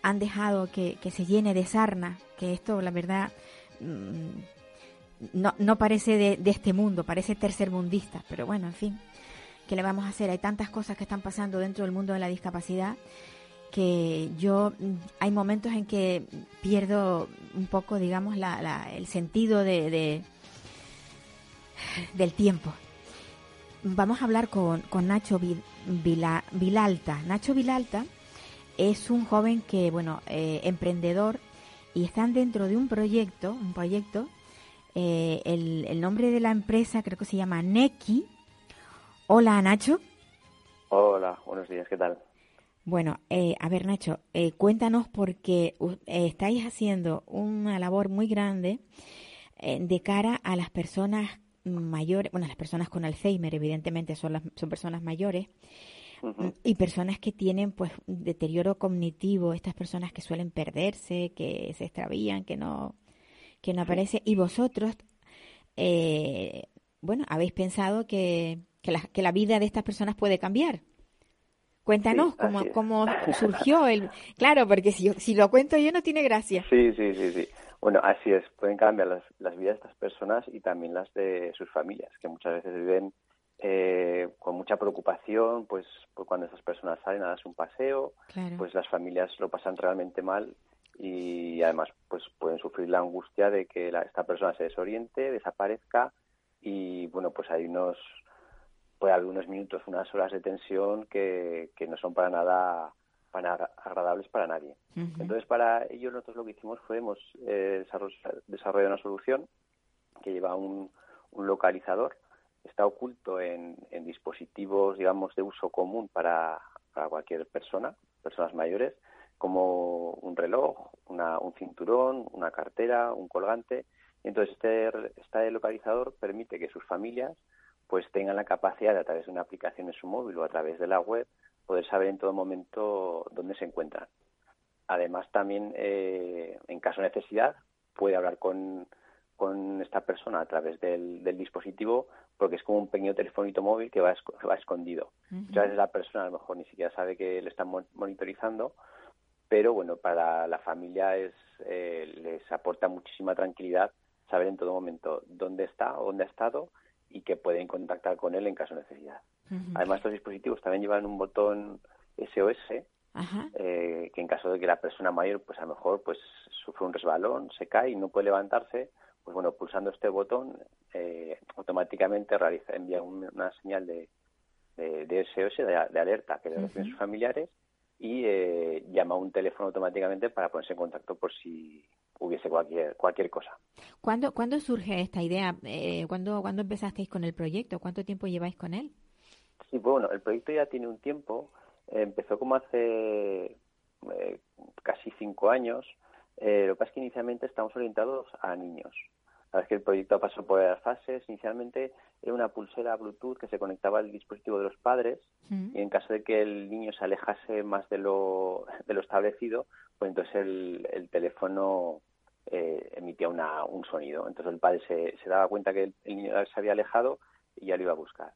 han dejado que, que se llene de sarna, que esto la verdad mm, no, no parece de, de este mundo, parece tercermundista, pero bueno, en fin, ¿qué le vamos a hacer? Hay tantas cosas que están pasando dentro del mundo de la discapacidad que yo mm, hay momentos en que pierdo un poco, digamos, la, la- el sentido de, de- del tiempo. Vamos a hablar con, con Nacho Vi- Vila- Vilalta. Nacho Vilalta es un joven que, bueno, eh, emprendedor y están dentro de un proyecto, un proyecto, eh, el, el nombre de la empresa creo que se llama Neki. Hola, Nacho. Hola, buenos días, ¿qué tal? Bueno, eh, a ver, Nacho, eh, cuéntanos porque eh, estáis haciendo una labor muy grande eh, de cara a las personas mayores, bueno, las personas con Alzheimer, evidentemente son, las, son personas mayores, y personas que tienen pues deterioro cognitivo, estas personas que suelen perderse, que se extravían, que no, que no aparece, y vosotros, eh, bueno, habéis pensado que, que, la, que la vida de estas personas puede cambiar. Cuéntanos Sí, cómo, cómo [LAUGHS] surgió el... Claro, porque si, si lo cuento yo no tiene gracia. Sí, sí, sí, sí. Bueno, así es, pueden cambiar las, las vidas de estas personas y también las de sus familias, que muchas veces viven eh, con mucha preocupación, pues, pues cuando estas personas salen a darse un paseo, Claro. pues las familias lo pasan realmente mal y además pues pueden sufrir la angustia de que la- esta persona se desoriente, desaparezca y bueno, pues hay unos puede haber unos minutos, unas horas de tensión que, que no son para nada para agradables para nadie. Entonces, para ello nosotros lo que hicimos fue hemos eh, desarroll- desarrollado una solución que lleva un, un localizador, está oculto en, en dispositivos, digamos, de uso común para, para cualquier persona, personas mayores, como un reloj, una- un cinturón, una cartera, un colgante. Entonces, este, este localizador permite que sus familias pues tengan la capacidad de, a través de una aplicación en su móvil o a través de la web poder saber en todo momento dónde se encuentran. Además, también, eh, en caso de necesidad, puede hablar con, con esta persona a través del, del dispositivo porque es como un pequeño telefonito móvil que va, va escondido. Muchas veces la persona a lo mejor ni siquiera sabe que le están mon- monitorizando, pero bueno, para la familia es, eh, les aporta muchísima tranquilidad saber en todo momento dónde está o dónde ha estado y que pueden contactar con él en caso de necesidad. Además, estos dispositivos también llevan un botón SOS eh, que en caso de que la persona mayor pues a lo mejor pues sufre un resbalón, se cae y no puede levantarse, pues bueno, pulsando este botón eh, automáticamente realiza, envía un- una señal de, de, de SOS, de, de alerta que le reciben Ujú. sus familiares y eh, llama a un teléfono automáticamente para ponerse en contacto por si hubiese cualquier cualquier cosa. ¿Cuándo, ¿Cuándo surge esta idea? Eh, ¿cuándo, ¿Cuándo empezasteis con el proyecto? ¿Cuánto tiempo lleváis con él? Sí, pues bueno, el proyecto ya tiene un tiempo. eh, empezó como hace eh, casi cinco años. Eh, lo que pasa es que inicialmente estamos orientados a niños. La verdad es que el proyecto pasó por las fases. Inicialmente era una pulsera Bluetooth que se conectaba al dispositivo de los padres Mm. y en caso de que el niño se alejase más de lo, de lo establecido, pues entonces el, el teléfono eh, emitía una, un sonido. Entonces el padre se, se daba cuenta que el, el niño se había alejado y ya lo iba a buscar.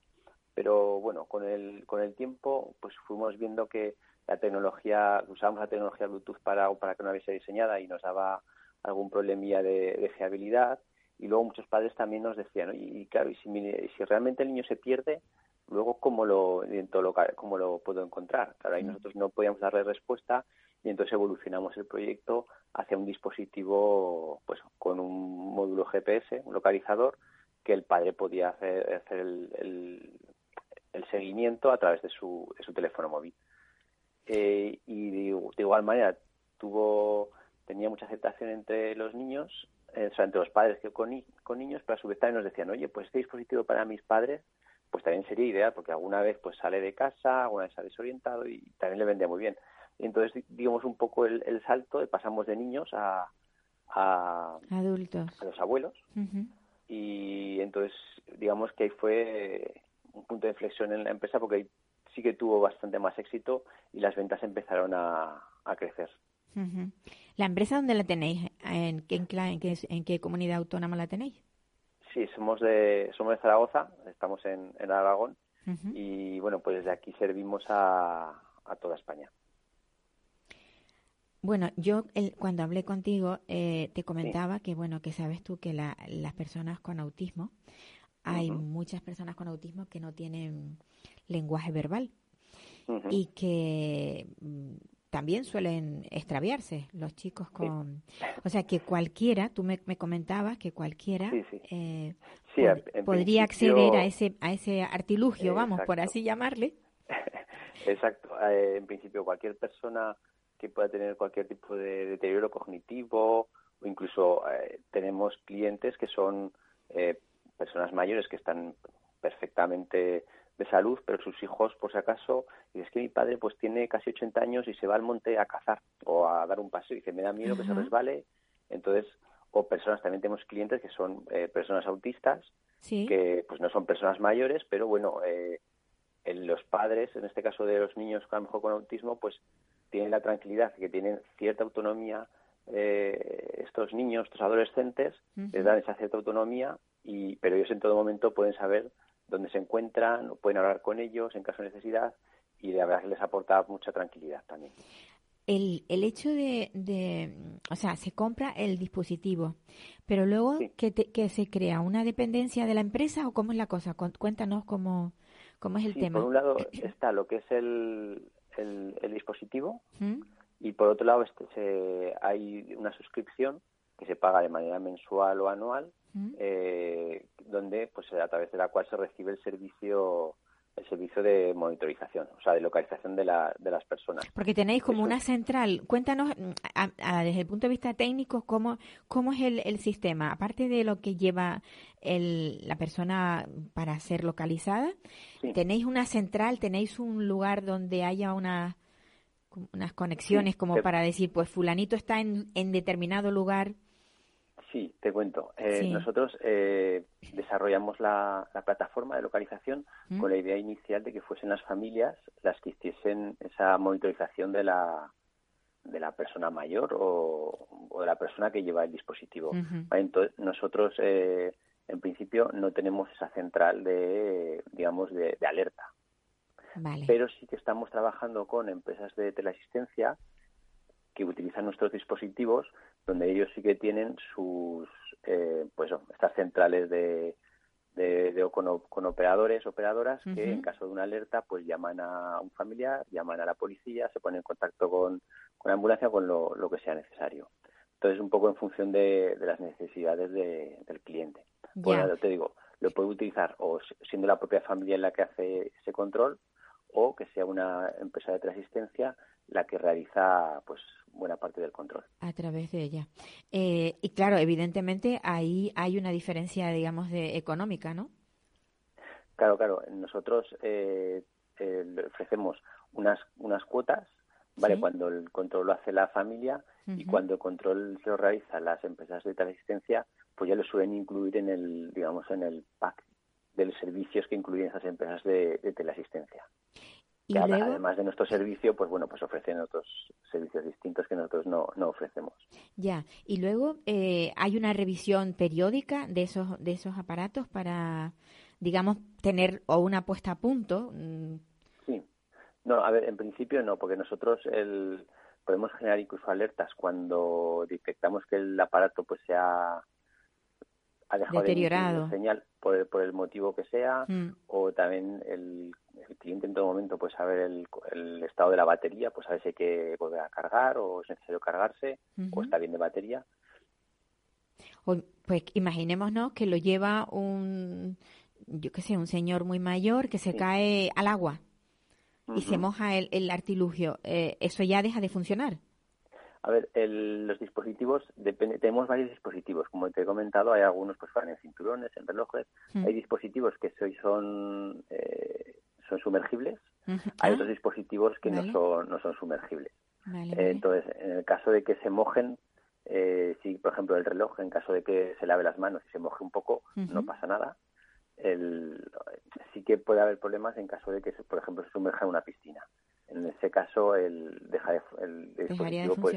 Pero bueno, con el, con el tiempo pues fuimos viendo que la tecnología, usábamos la tecnología Bluetooth para, para que no hubiese diseñada y nos daba algún problemilla de, de fiabilidad. Y luego muchos padres también nos decían, "Oye, y claro, y si, realmente el niño se pierde, luego cómo lo, cómo lo puedo encontrar. Claro, ahí nosotros no podíamos darle respuesta y entonces evolucionamos el proyecto hacia un dispositivo pues con un módulo GPS, un localizador, que el padre podía hacer, el, seguimiento a través de su, de su teléfono móvil. Eh, y de, de igual manera tuvo tenía mucha aceptación entre los niños, eh, o sea, entre los padres que con, con niños, pero a su vez también nos decían, oye, pues este dispositivo para mis padres, pues también sería ideal, porque alguna vez pues sale de casa, alguna vez sale desorientado y también le vendría muy bien. Y entonces di- digamos un poco el, el salto, pasamos de niños a, a, Adultos. a los abuelos y entonces digamos que ahí fue un punto de inflexión en la empresa porque ahí sí que tuvo bastante más éxito y las ventas empezaron a, a crecer. Ujú. ¿La empresa dónde la tenéis? ¿En qué, en qué, en qué comunidad autónoma la tenéis? Sí, somos de somos de Zaragoza, estamos en, en Aragón y bueno, pues desde aquí servimos a, a toda España. Bueno, yo el- cuando hablé contigo eh, te comentaba que bueno que sabes tú que la- las personas con autismo hay muchas personas con autismo que no tienen lenguaje verbal y que mm, también suelen extraviarse los chicos con, o sea que cualquiera, tú me, me comentabas que cualquiera Sí, sí. eh, pod- podría acceder a ese a ese artilugio, vamos por así llamarle. [LAUGHS] Exacto. Eh, en principio, cualquier persona que pueda tener cualquier tipo de deterioro cognitivo o incluso eh, tenemos clientes que son eh, personas mayores que están perfectamente de salud, pero sus hijos, por si acaso, y es que mi padre pues tiene casi 80 años y se va al monte a cazar o a dar un paseo y dice, me da miedo que se resbale. Entonces, o personas, también tenemos clientes que son eh, personas autistas Sí. que pues no son personas mayores, pero bueno, eh, en los padres, en este caso de los niños a lo mejor con autismo, pues tienen la tranquilidad que tienen cierta autonomía eh, estos niños, estos adolescentes, les dan esa cierta autonomía, y pero ellos en todo momento pueden saber dónde se encuentran, pueden hablar con ellos en caso de necesidad, y la verdad que les aporta mucha tranquilidad también. El, el hecho de, de, o sea, se compra el dispositivo, pero luego Sí. que, te- que se crea una dependencia de la empresa o cómo es la cosa, Cu- cuéntanos cómo, cómo es el Sí, tema. por un lado [CLEARS THROAT] está lo que es el, el, el dispositivo, ¿Mm? Y por otro lado, este, se- hay una suscripción que se paga de manera mensual o anual, ¿Mm? eh, donde, pues, a través de la cual se recibe el servicio, el servicio de monitorización, o sea, de localización de, la, de las personas. Porque tenéis como Eso. una central. Cuéntanos, a- a- desde el punto de vista técnico, cómo, cómo es el, el sistema. Aparte de lo que lleva el, la persona para ser localizada, Sí. tenéis una central, tenéis un lugar donde haya una, unas conexiones Sí, como te- para decir, pues fulanito está en, en determinado lugar. Sí, te cuento. Eh, Sí. Nosotros eh, desarrollamos la, la plataforma de localización ¿Mm? con la idea inicial de que fuesen las familias las que hiciesen esa monitorización de la, de la persona mayor o, o de la persona que lleva el dispositivo. Vale, Entonces, nosotros, eh, en principio, no tenemos esa central de, digamos, de, de alerta, Vale. pero sí que estamos trabajando con empresas de teleasistencia que utilizan nuestros dispositivos, donde ellos sí que tienen sus, eh, pues, estas centrales de, de, de- con, con operadores, operadoras, que en caso de una alerta, pues llaman a un familiar, llaman a la policía, se ponen en contacto con, con la ambulancia, con lo, lo que sea necesario. Entonces, un poco en función de, de las necesidades de- del cliente. Ya. Bueno, te digo, lo puede utilizar o si- siendo la propia familia en la que hace ese control o que sea una empresa de teleasistencia la que realiza pues buena parte del control. A través de ella. Eh, y claro, evidentemente ahí hay una diferencia, digamos, de económica, ¿no? Claro, claro, nosotros eh, eh, ofrecemos unas, unas cuotas, ¿vale? Sí. Cuando el control lo hace la familia y cuando el control se lo realizan las empresas de teleasistencia, pues ya lo suelen incluir en el, digamos, en el pack de los servicios que incluyen esas empresas de, de teleasistencia. Y que luego, además de nuestro servicio, pues bueno, pues ofrecen otros servicios distintos que nosotros no, no ofrecemos. ya, y luego eh, hay una revisión periódica de esos, de esos aparatos para, digamos, tener o una puesta a punto. mm, Sí. No, a ver, en principio no, porque nosotros el, podemos generar incluso alertas cuando detectamos que el aparato pues se ha, ha dejado de Deteriorado. una señal por el, por el motivo que sea, mm, o también el, el cliente en todo momento pues saber el, el estado de la batería, pues saber si hay que volver a cargar o es necesario cargarse o está bien de batería. O, pues imaginémonos que lo lleva un, yo qué sé, un señor muy mayor que se Sí. cae al agua y se moja el, el artilugio. Eh, ¿Eso ya deja de funcionar? A ver, el- los dispositivos, depende, tenemos varios dispositivos. Como te he comentado, hay algunos pues van en cinturones, en relojes. Mm. Hay dispositivos que hoy son, eh, son sumergibles. Hay Ah, otros dispositivos que vale. no son, no son sumergibles. vale, Eh, vale. entonces, en el caso de que se mojen, eh, si por ejemplo el reloj, en caso de que se lave las manos y se moje un poco, no pasa nada. El, sí que puede haber problemas en caso de que, por ejemplo, se sumerja en una piscina. En ese caso, el, deja de, el Dejaría de pues,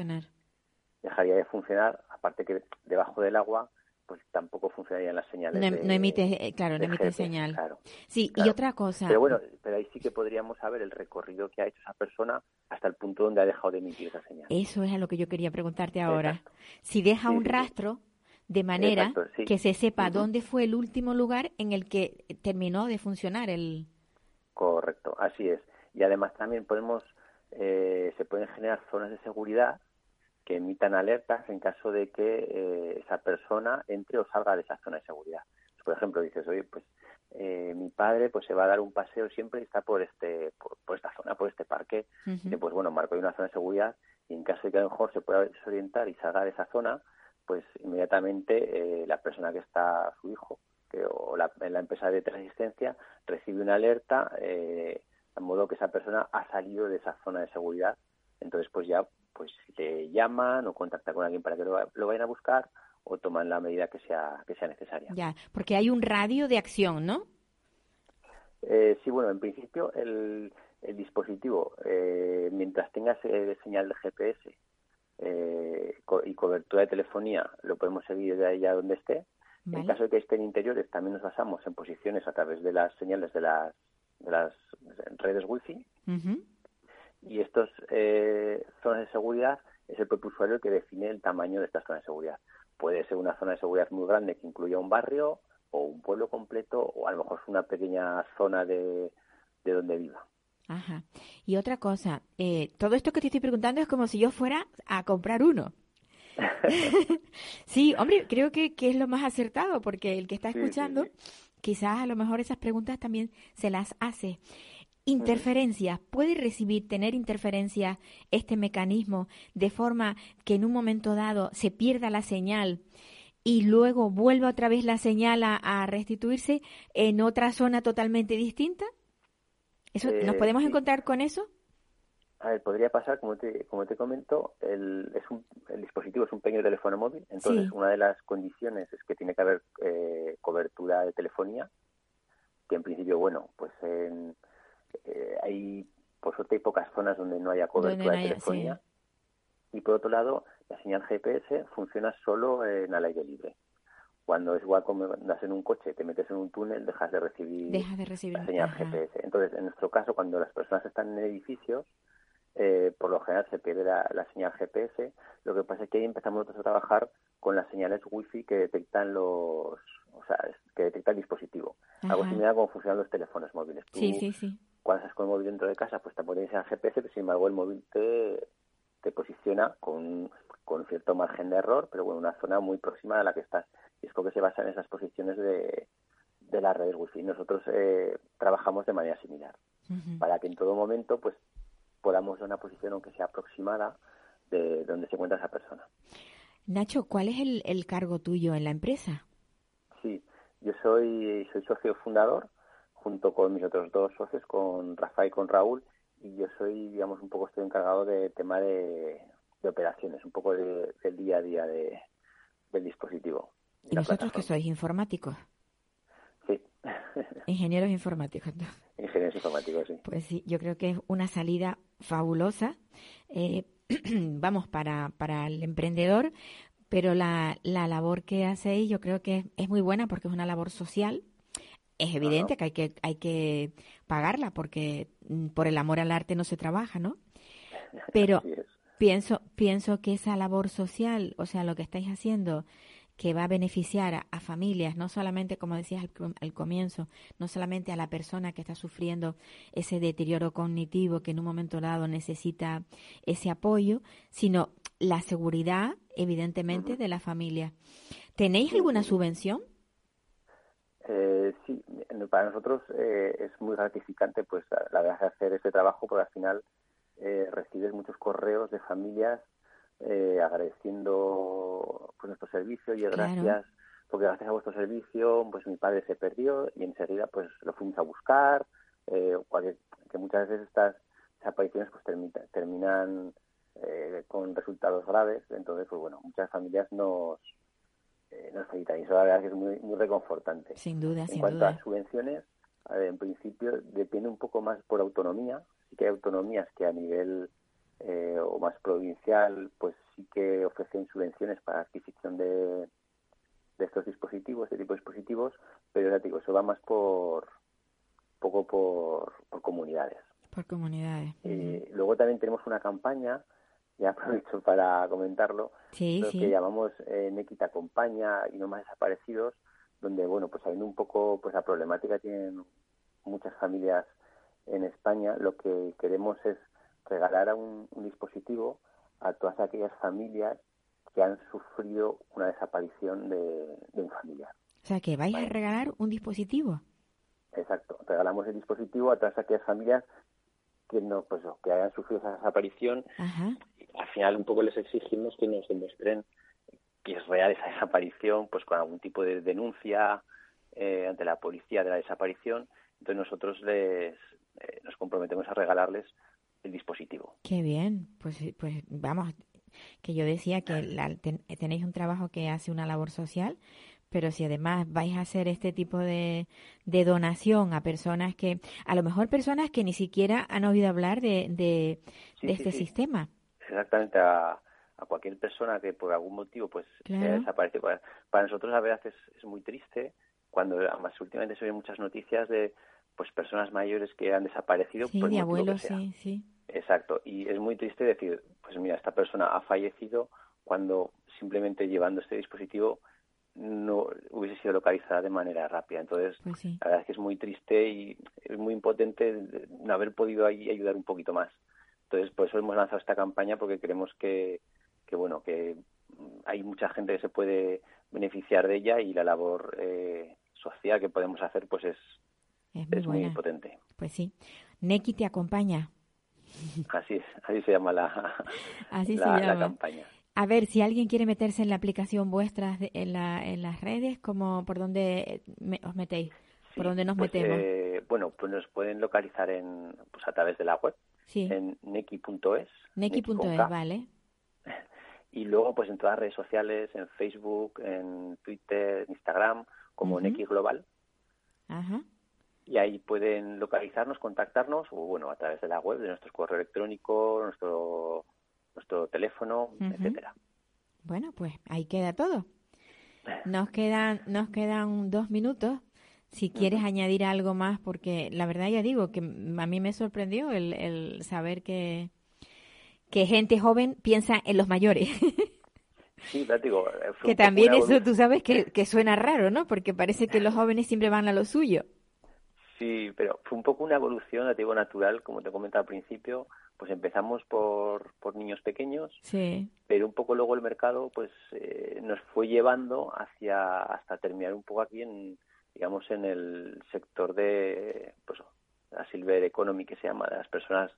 dejaría de funcionar, aparte que debajo del agua pues tampoco funcionarían las señales. No, em, de- no emite, eh, claro, no emite señal. Claro. Sí, y otra cosa. Pero bueno, pero ahí sí que podríamos saber el recorrido que ha hecho esa persona hasta el punto donde ha dejado de emitir esa señal. Eso es a lo que yo quería preguntarte ahora. Exacto. Si deja Sí, un sí, rastro de manera Exacto, sí. que se sepa dónde fue el último lugar en el que terminó de funcionar el... Correcto, así es. Y además también podemos, eh, se pueden generar zonas de seguridad que emitan alertas en caso de que eh, esa persona entre o salga de esa zona de seguridad. Por ejemplo, dices, oye, pues eh, mi padre pues se va a dar un paseo siempre y está por este por, por esta zona, por este parque. Ujú. Y, pues bueno, marco ahí una zona de seguridad y en caso de que a lo mejor se pueda desorientar y salga de esa zona, pues inmediatamente eh, la persona que está, su hijo, que, o la, la empresa de teleasistencia, recibe una alerta eh, de modo que esa persona ha salido de esa zona de seguridad. Entonces, pues ya pues le llaman o contactan con alguien para que lo, lo vayan a buscar o toman la medida que sea que sea necesaria. Ya, porque hay un radio de acción, ¿no? Eh, sí, bueno, en principio el, el dispositivo, eh, mientras tenga eh, señal de GPS eh, co- y cobertura de telefonía, lo podemos seguir de allá donde esté. En caso de que esté en interiores, también nos basamos en posiciones a través de las señales de las, de las redes Wi-Fi. Ujú. Y estos eh, zonas de seguridad es el propio usuario el que define el tamaño de estas zonas de seguridad. Puede ser una zona de seguridad muy grande que incluya un barrio o un pueblo completo o a lo mejor una pequeña zona de, de donde viva. Ajá. Y otra cosa, eh, todo esto que te estoy preguntando es como si yo fuera a comprar uno. [LAUGHS] sí, hombre, creo que, que es lo más acertado, porque el que está Sí, sí, escuchando, sí. quizás a lo mejor esas preguntas también se las hace. Interferencias, ¿puede recibir, tener interferencias este mecanismo de forma que en un momento dado se pierda la señal y luego vuelva otra vez la señal a, a restituirse en otra zona totalmente distinta? ¿Eso, ¿Nos Eh, podemos sí. encontrar con eso? A ver, podría pasar, como te, como te comento, el, es un, el dispositivo es un pequeño teléfono móvil, entonces Sí. una de las condiciones es que tiene que haber eh, cobertura de telefonía, que en principio, bueno, pues en, eh, hay, por suerte hay pocas zonas donde no haya cobertura no de telefonía. Y por otro lado, la señal GPS funciona solo en al aire libre. Cuando es igual como andas en un coche, te metes en un túnel, dejas de recibir Deja de recibir. la señal ajá. GPS. Entonces, en nuestro caso, cuando las personas están en edificios, eh, por lo general se pierde la, la señal GPS. Lo que pasa es que ahí empezamos nosotros a trabajar con las señales Wi-Fi que detectan los, o sea, que detecta el dispositivo. Algo similar a cómo funcionan los teléfonos móviles. Tú, Sí, sí, sí. Cuando estás con el móvil dentro de casa, pues te pones el GPS, pero sin embargo el móvil te, te posiciona con, con cierto margen de error, pero bueno, una zona muy próxima a la que estás. Y es porque se basa en esas posiciones de, de las redes Wi-Fi. Nosotros eh, trabajamos de manera similar, para que en todo momento pues podamos dar una posición, aunque sea aproximada, de donde se encuentra esa persona. Nacho, ¿cuál es el, el cargo tuyo en la empresa? Sí, yo soy, soy socio fundador, junto con mis otros dos socios, con Rafa y con Raúl, y yo soy, digamos, un poco estoy encargado de tema de, de operaciones, un poco de- del día a día de, del dispositivo. ¿Y vosotros que sois informáticos? Sí, [LAUGHS] [LAUGHS] Ingenieros informáticos. ¿no? ingenieros informáticos, sí. Pues sí, yo creo que es una salida fabulosa, eh, [CLEARS THROAT] vamos, para, para el emprendedor, pero la, la labor que hacéis yo creo que es, es muy buena porque es una labor social. Es evidente que hay que hay que pagarla porque mm, por el amor al arte no se trabaja, ¿no? [LAUGHS] Pero pienso pienso que esa labor social, o sea, lo que estáis haciendo que va a beneficiar a, a familias, no solamente, como decías al comienzo, no solamente a la persona que está sufriendo ese deterioro cognitivo que en un momento dado necesita ese apoyo, sino la seguridad, evidentemente, de la familia. ¿Tenéis alguna subvención? Eh, sí, para nosotros eh, es muy gratificante pues la, la verdad hacer este trabajo porque al final eh, recibes muchos correos de familias eh, agradeciendo pues nuestro servicio y Claro. gracias porque gracias a vuestro servicio pues mi padre se perdió y enseguida pues lo fuimos a buscar eh, o que, muchas veces estas apariciones pues termita- terminan eh, con resultados graves entonces pues bueno muchas familias nos eh, nos felicitan y eso la verdad que es muy muy reconfortante Sin duda, en sin cuanto duda. a subvenciones, a ver, en principio depende un poco más por autonomía. Sí que hay autonomías que a nivel eh, o más provincial, pues sí que ofrecen subvenciones para adquisición de, de estos dispositivos, de tipo de dispositivos, pero ya digo, eso va más por poco por, por comunidades. Por comunidades. Eh, luego también tenemos una campaña, [LAUGHS] ya aprovecho para comentarlo, Sí, lo sí. que llamamos eh, Neki te acompaña y no más desaparecidos, donde, bueno, pues sabiendo un poco pues la problemática que tienen muchas familias en España, lo que queremos es regalar a un, un dispositivo a todas aquellas familias que han sufrido una desaparición de, de un familiar. O sea, que vais a regalar un dispositivo. Exacto. Regalamos el dispositivo a todas aquellas familias que no, pues, que hayan sufrido esa desaparición. Ajá. Al final un poco les exigimos que nos demuestren que es real esa desaparición, pues con algún tipo de denuncia eh, ante la policía de la desaparición. Entonces nosotros les eh, nos comprometemos a regalarles el dispositivo. Qué bien. Pues, pues vamos, que yo decía que la- ten- tenéis un trabajo que hace una labor social, pero si además vais a hacer este tipo de, de donación a personas que, a lo mejor personas que ni siquiera han oído hablar de, de, Sí, de sí, este sí. sistema. Exactamente a, a cualquier persona que por algún motivo pues se Claro. haya desaparecido. Para, para nosotros la verdad es, es muy triste cuando además últimamente se ven muchas noticias de pues personas mayores que han desaparecido Sí, por de que abuelos, sea. sí, sí. Exacto, y es muy triste decir, pues mira, esta persona ha fallecido cuando simplemente llevando este dispositivo no hubiese sido localizada de manera rápida. Entonces, Pues sí. la verdad es que es muy triste y es muy impotente no haber podido ahí ayudar un poquito más. Entonces, por eso hemos lanzado esta campaña porque creemos que, que bueno, que hay mucha gente que se puede beneficiar de ella y la labor eh, social que podemos hacer pues es, Es muy es muy potente. Pues sí. Neki te acompaña. [LAUGHS] Así es, así se llama la, Así la, se la llama. campaña. A ver, si alguien quiere meterse en la aplicación vuestra en, la, en las redes, como por dónde me- os metéis? ¿Por dónde nos pues, metemos? eh, bueno, pues nos pueden localizar en, pues a través de la web, sí. en neki.es. Neki.es, Neki vale. [LAUGHS] Y luego, pues en todas las redes sociales, en Facebook, en Twitter, en Instagram, como Ujú. Neki Global. Ajá. Y ahí pueden localizarnos, contactarnos, o bueno, a través de la web, de nuestro correo electrónico, nuestro nuestro teléfono, Ujú. etcétera. Bueno, pues ahí queda todo. [LAUGHS] Nos quedan, nos quedan dos minutos. Si quieres añadir algo más, porque la verdad ya digo que a mí me sorprendió el, el saber que, que gente joven piensa en los mayores. [LAUGHS] Sí, digo, eh, que también eso tú sabes que, que suena raro, ¿no? Porque parece que los [LAUGHS] jóvenes siempre van a lo suyo. Sí, pero fue un poco una evolución, te digo, natural, como te comentaba al principio. Pues empezamos por, por niños pequeños, Sí, pero un poco luego el mercado pues eh, nos fue llevando hacia hasta terminar un poco aquí en digamos en el sector de pues la silver economy que se llama de las personas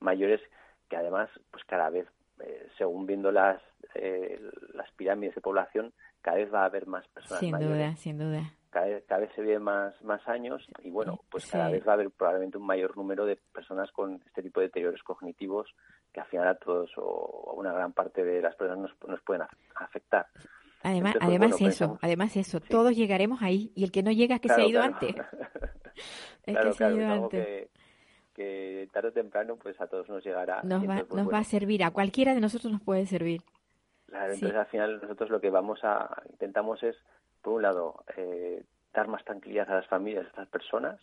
mayores que además pues cada vez eh, según viendo las eh, las pirámides de población cada vez va a haber más personas sin mayores duda, sin duda. cada vez, cada vez se viven más, más años y bueno, pues cada Sí. vez va a haber probablemente un mayor número de personas con este tipo de deterioros cognitivos que al final a todos o a una gran parte de las personas nos, nos pueden af- afectar. Además, Entonces, pues, además bueno, eso, además eso, todos llegaremos ahí y el que no llega es que se ha ido claro. antes. [LAUGHS] Es claro, que se ha ido antes. que, que tarde o temprano pues a todos nos llegará. Nos va, nos va a servir, a cualquiera de nosotros nos puede servir. Claro, Sí. entonces al final nosotros lo que vamos a intentamos es, por un lado, eh, dar más tranquilidad a las familias, a estas personas,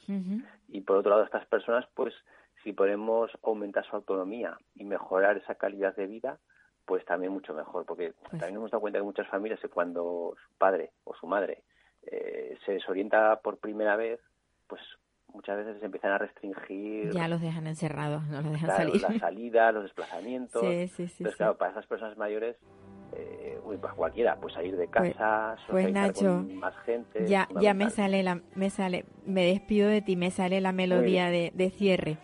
y por otro lado estas personas pues si podemos aumentar su autonomía y mejorar esa calidad de vida pues también mucho mejor porque Pues- también nos hemos dado cuenta que muchas familias que cuando su padre o su madre eh, se desorienta por primera vez pues muchas veces se empiezan a restringir Ya los dejan encerrados, no los dejan claro, salir. la salida los desplazamientos Sí, sí, sí. entonces claro para esas personas mayores eh, uy, pues cualquiera pues salir de Pues- casa pues, socializar Nacho, con más gente Ya, ya me sale la, me sale, me despido de ti, me sale la melodía de, de cierre.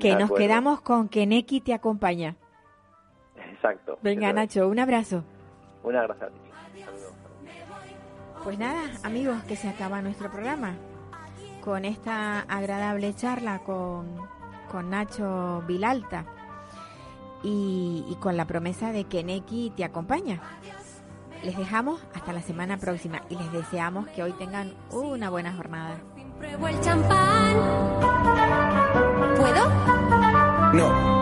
Que nos quedamos con que Neki te acompaña. Exacto Venga. Nacho, un abrazo. una gracia a ti. Pues nada, amigos, que se acaba nuestro programa con esta agradable charla con, con Nacho Vilalta y, y con la promesa de que Neki te acompaña. Les dejamos hasta la semana próxima y les deseamos que hoy tengan una buena jornada. Pruebo el champán. ¿Puedo? No.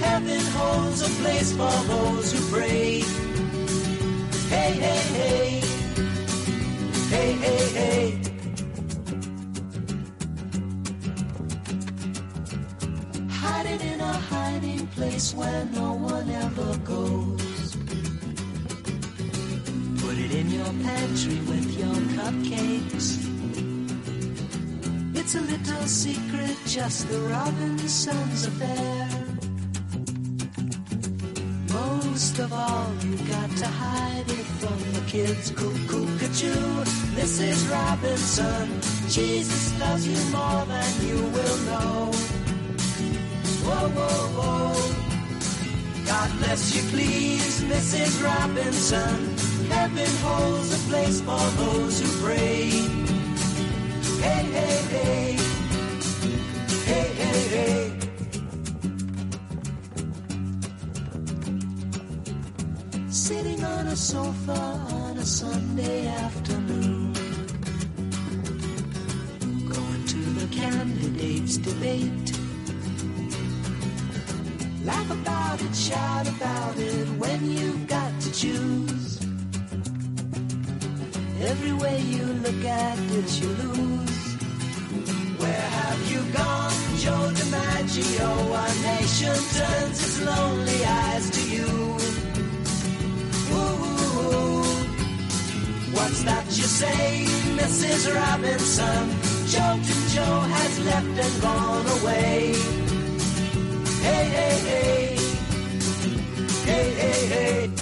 Heaven holds a place for those who pray. Hey, hey, hey. Hey, hey, hey. Hiding in a hiding place where no one ever goes. Put it in your pantry with your cupcakes. It's a little secret, just the Robinsons affair. Most of all, you got to hide it from the kids. Cuckoo, cuckoo, Mrs. Robinson. Jesus loves you more than you will know. Whoa, whoa, whoa. God bless you, please, Mrs. Robinson. Heaven holds a place for those who pray. Hey, hey, hey. Hey, hey, hey. A sofa on a Sunday afternoon. Going to the candidates' debate. Laugh about it, shout about it when you've got to choose. Every way you look at it, you lose. Where have you gone, Joe DiMaggio? Our nation turns its lonely eyes to that you say, Mrs. Robinson? Joe to Joe has left and gone away. Hey, hey, hey. Hey, hey, hey.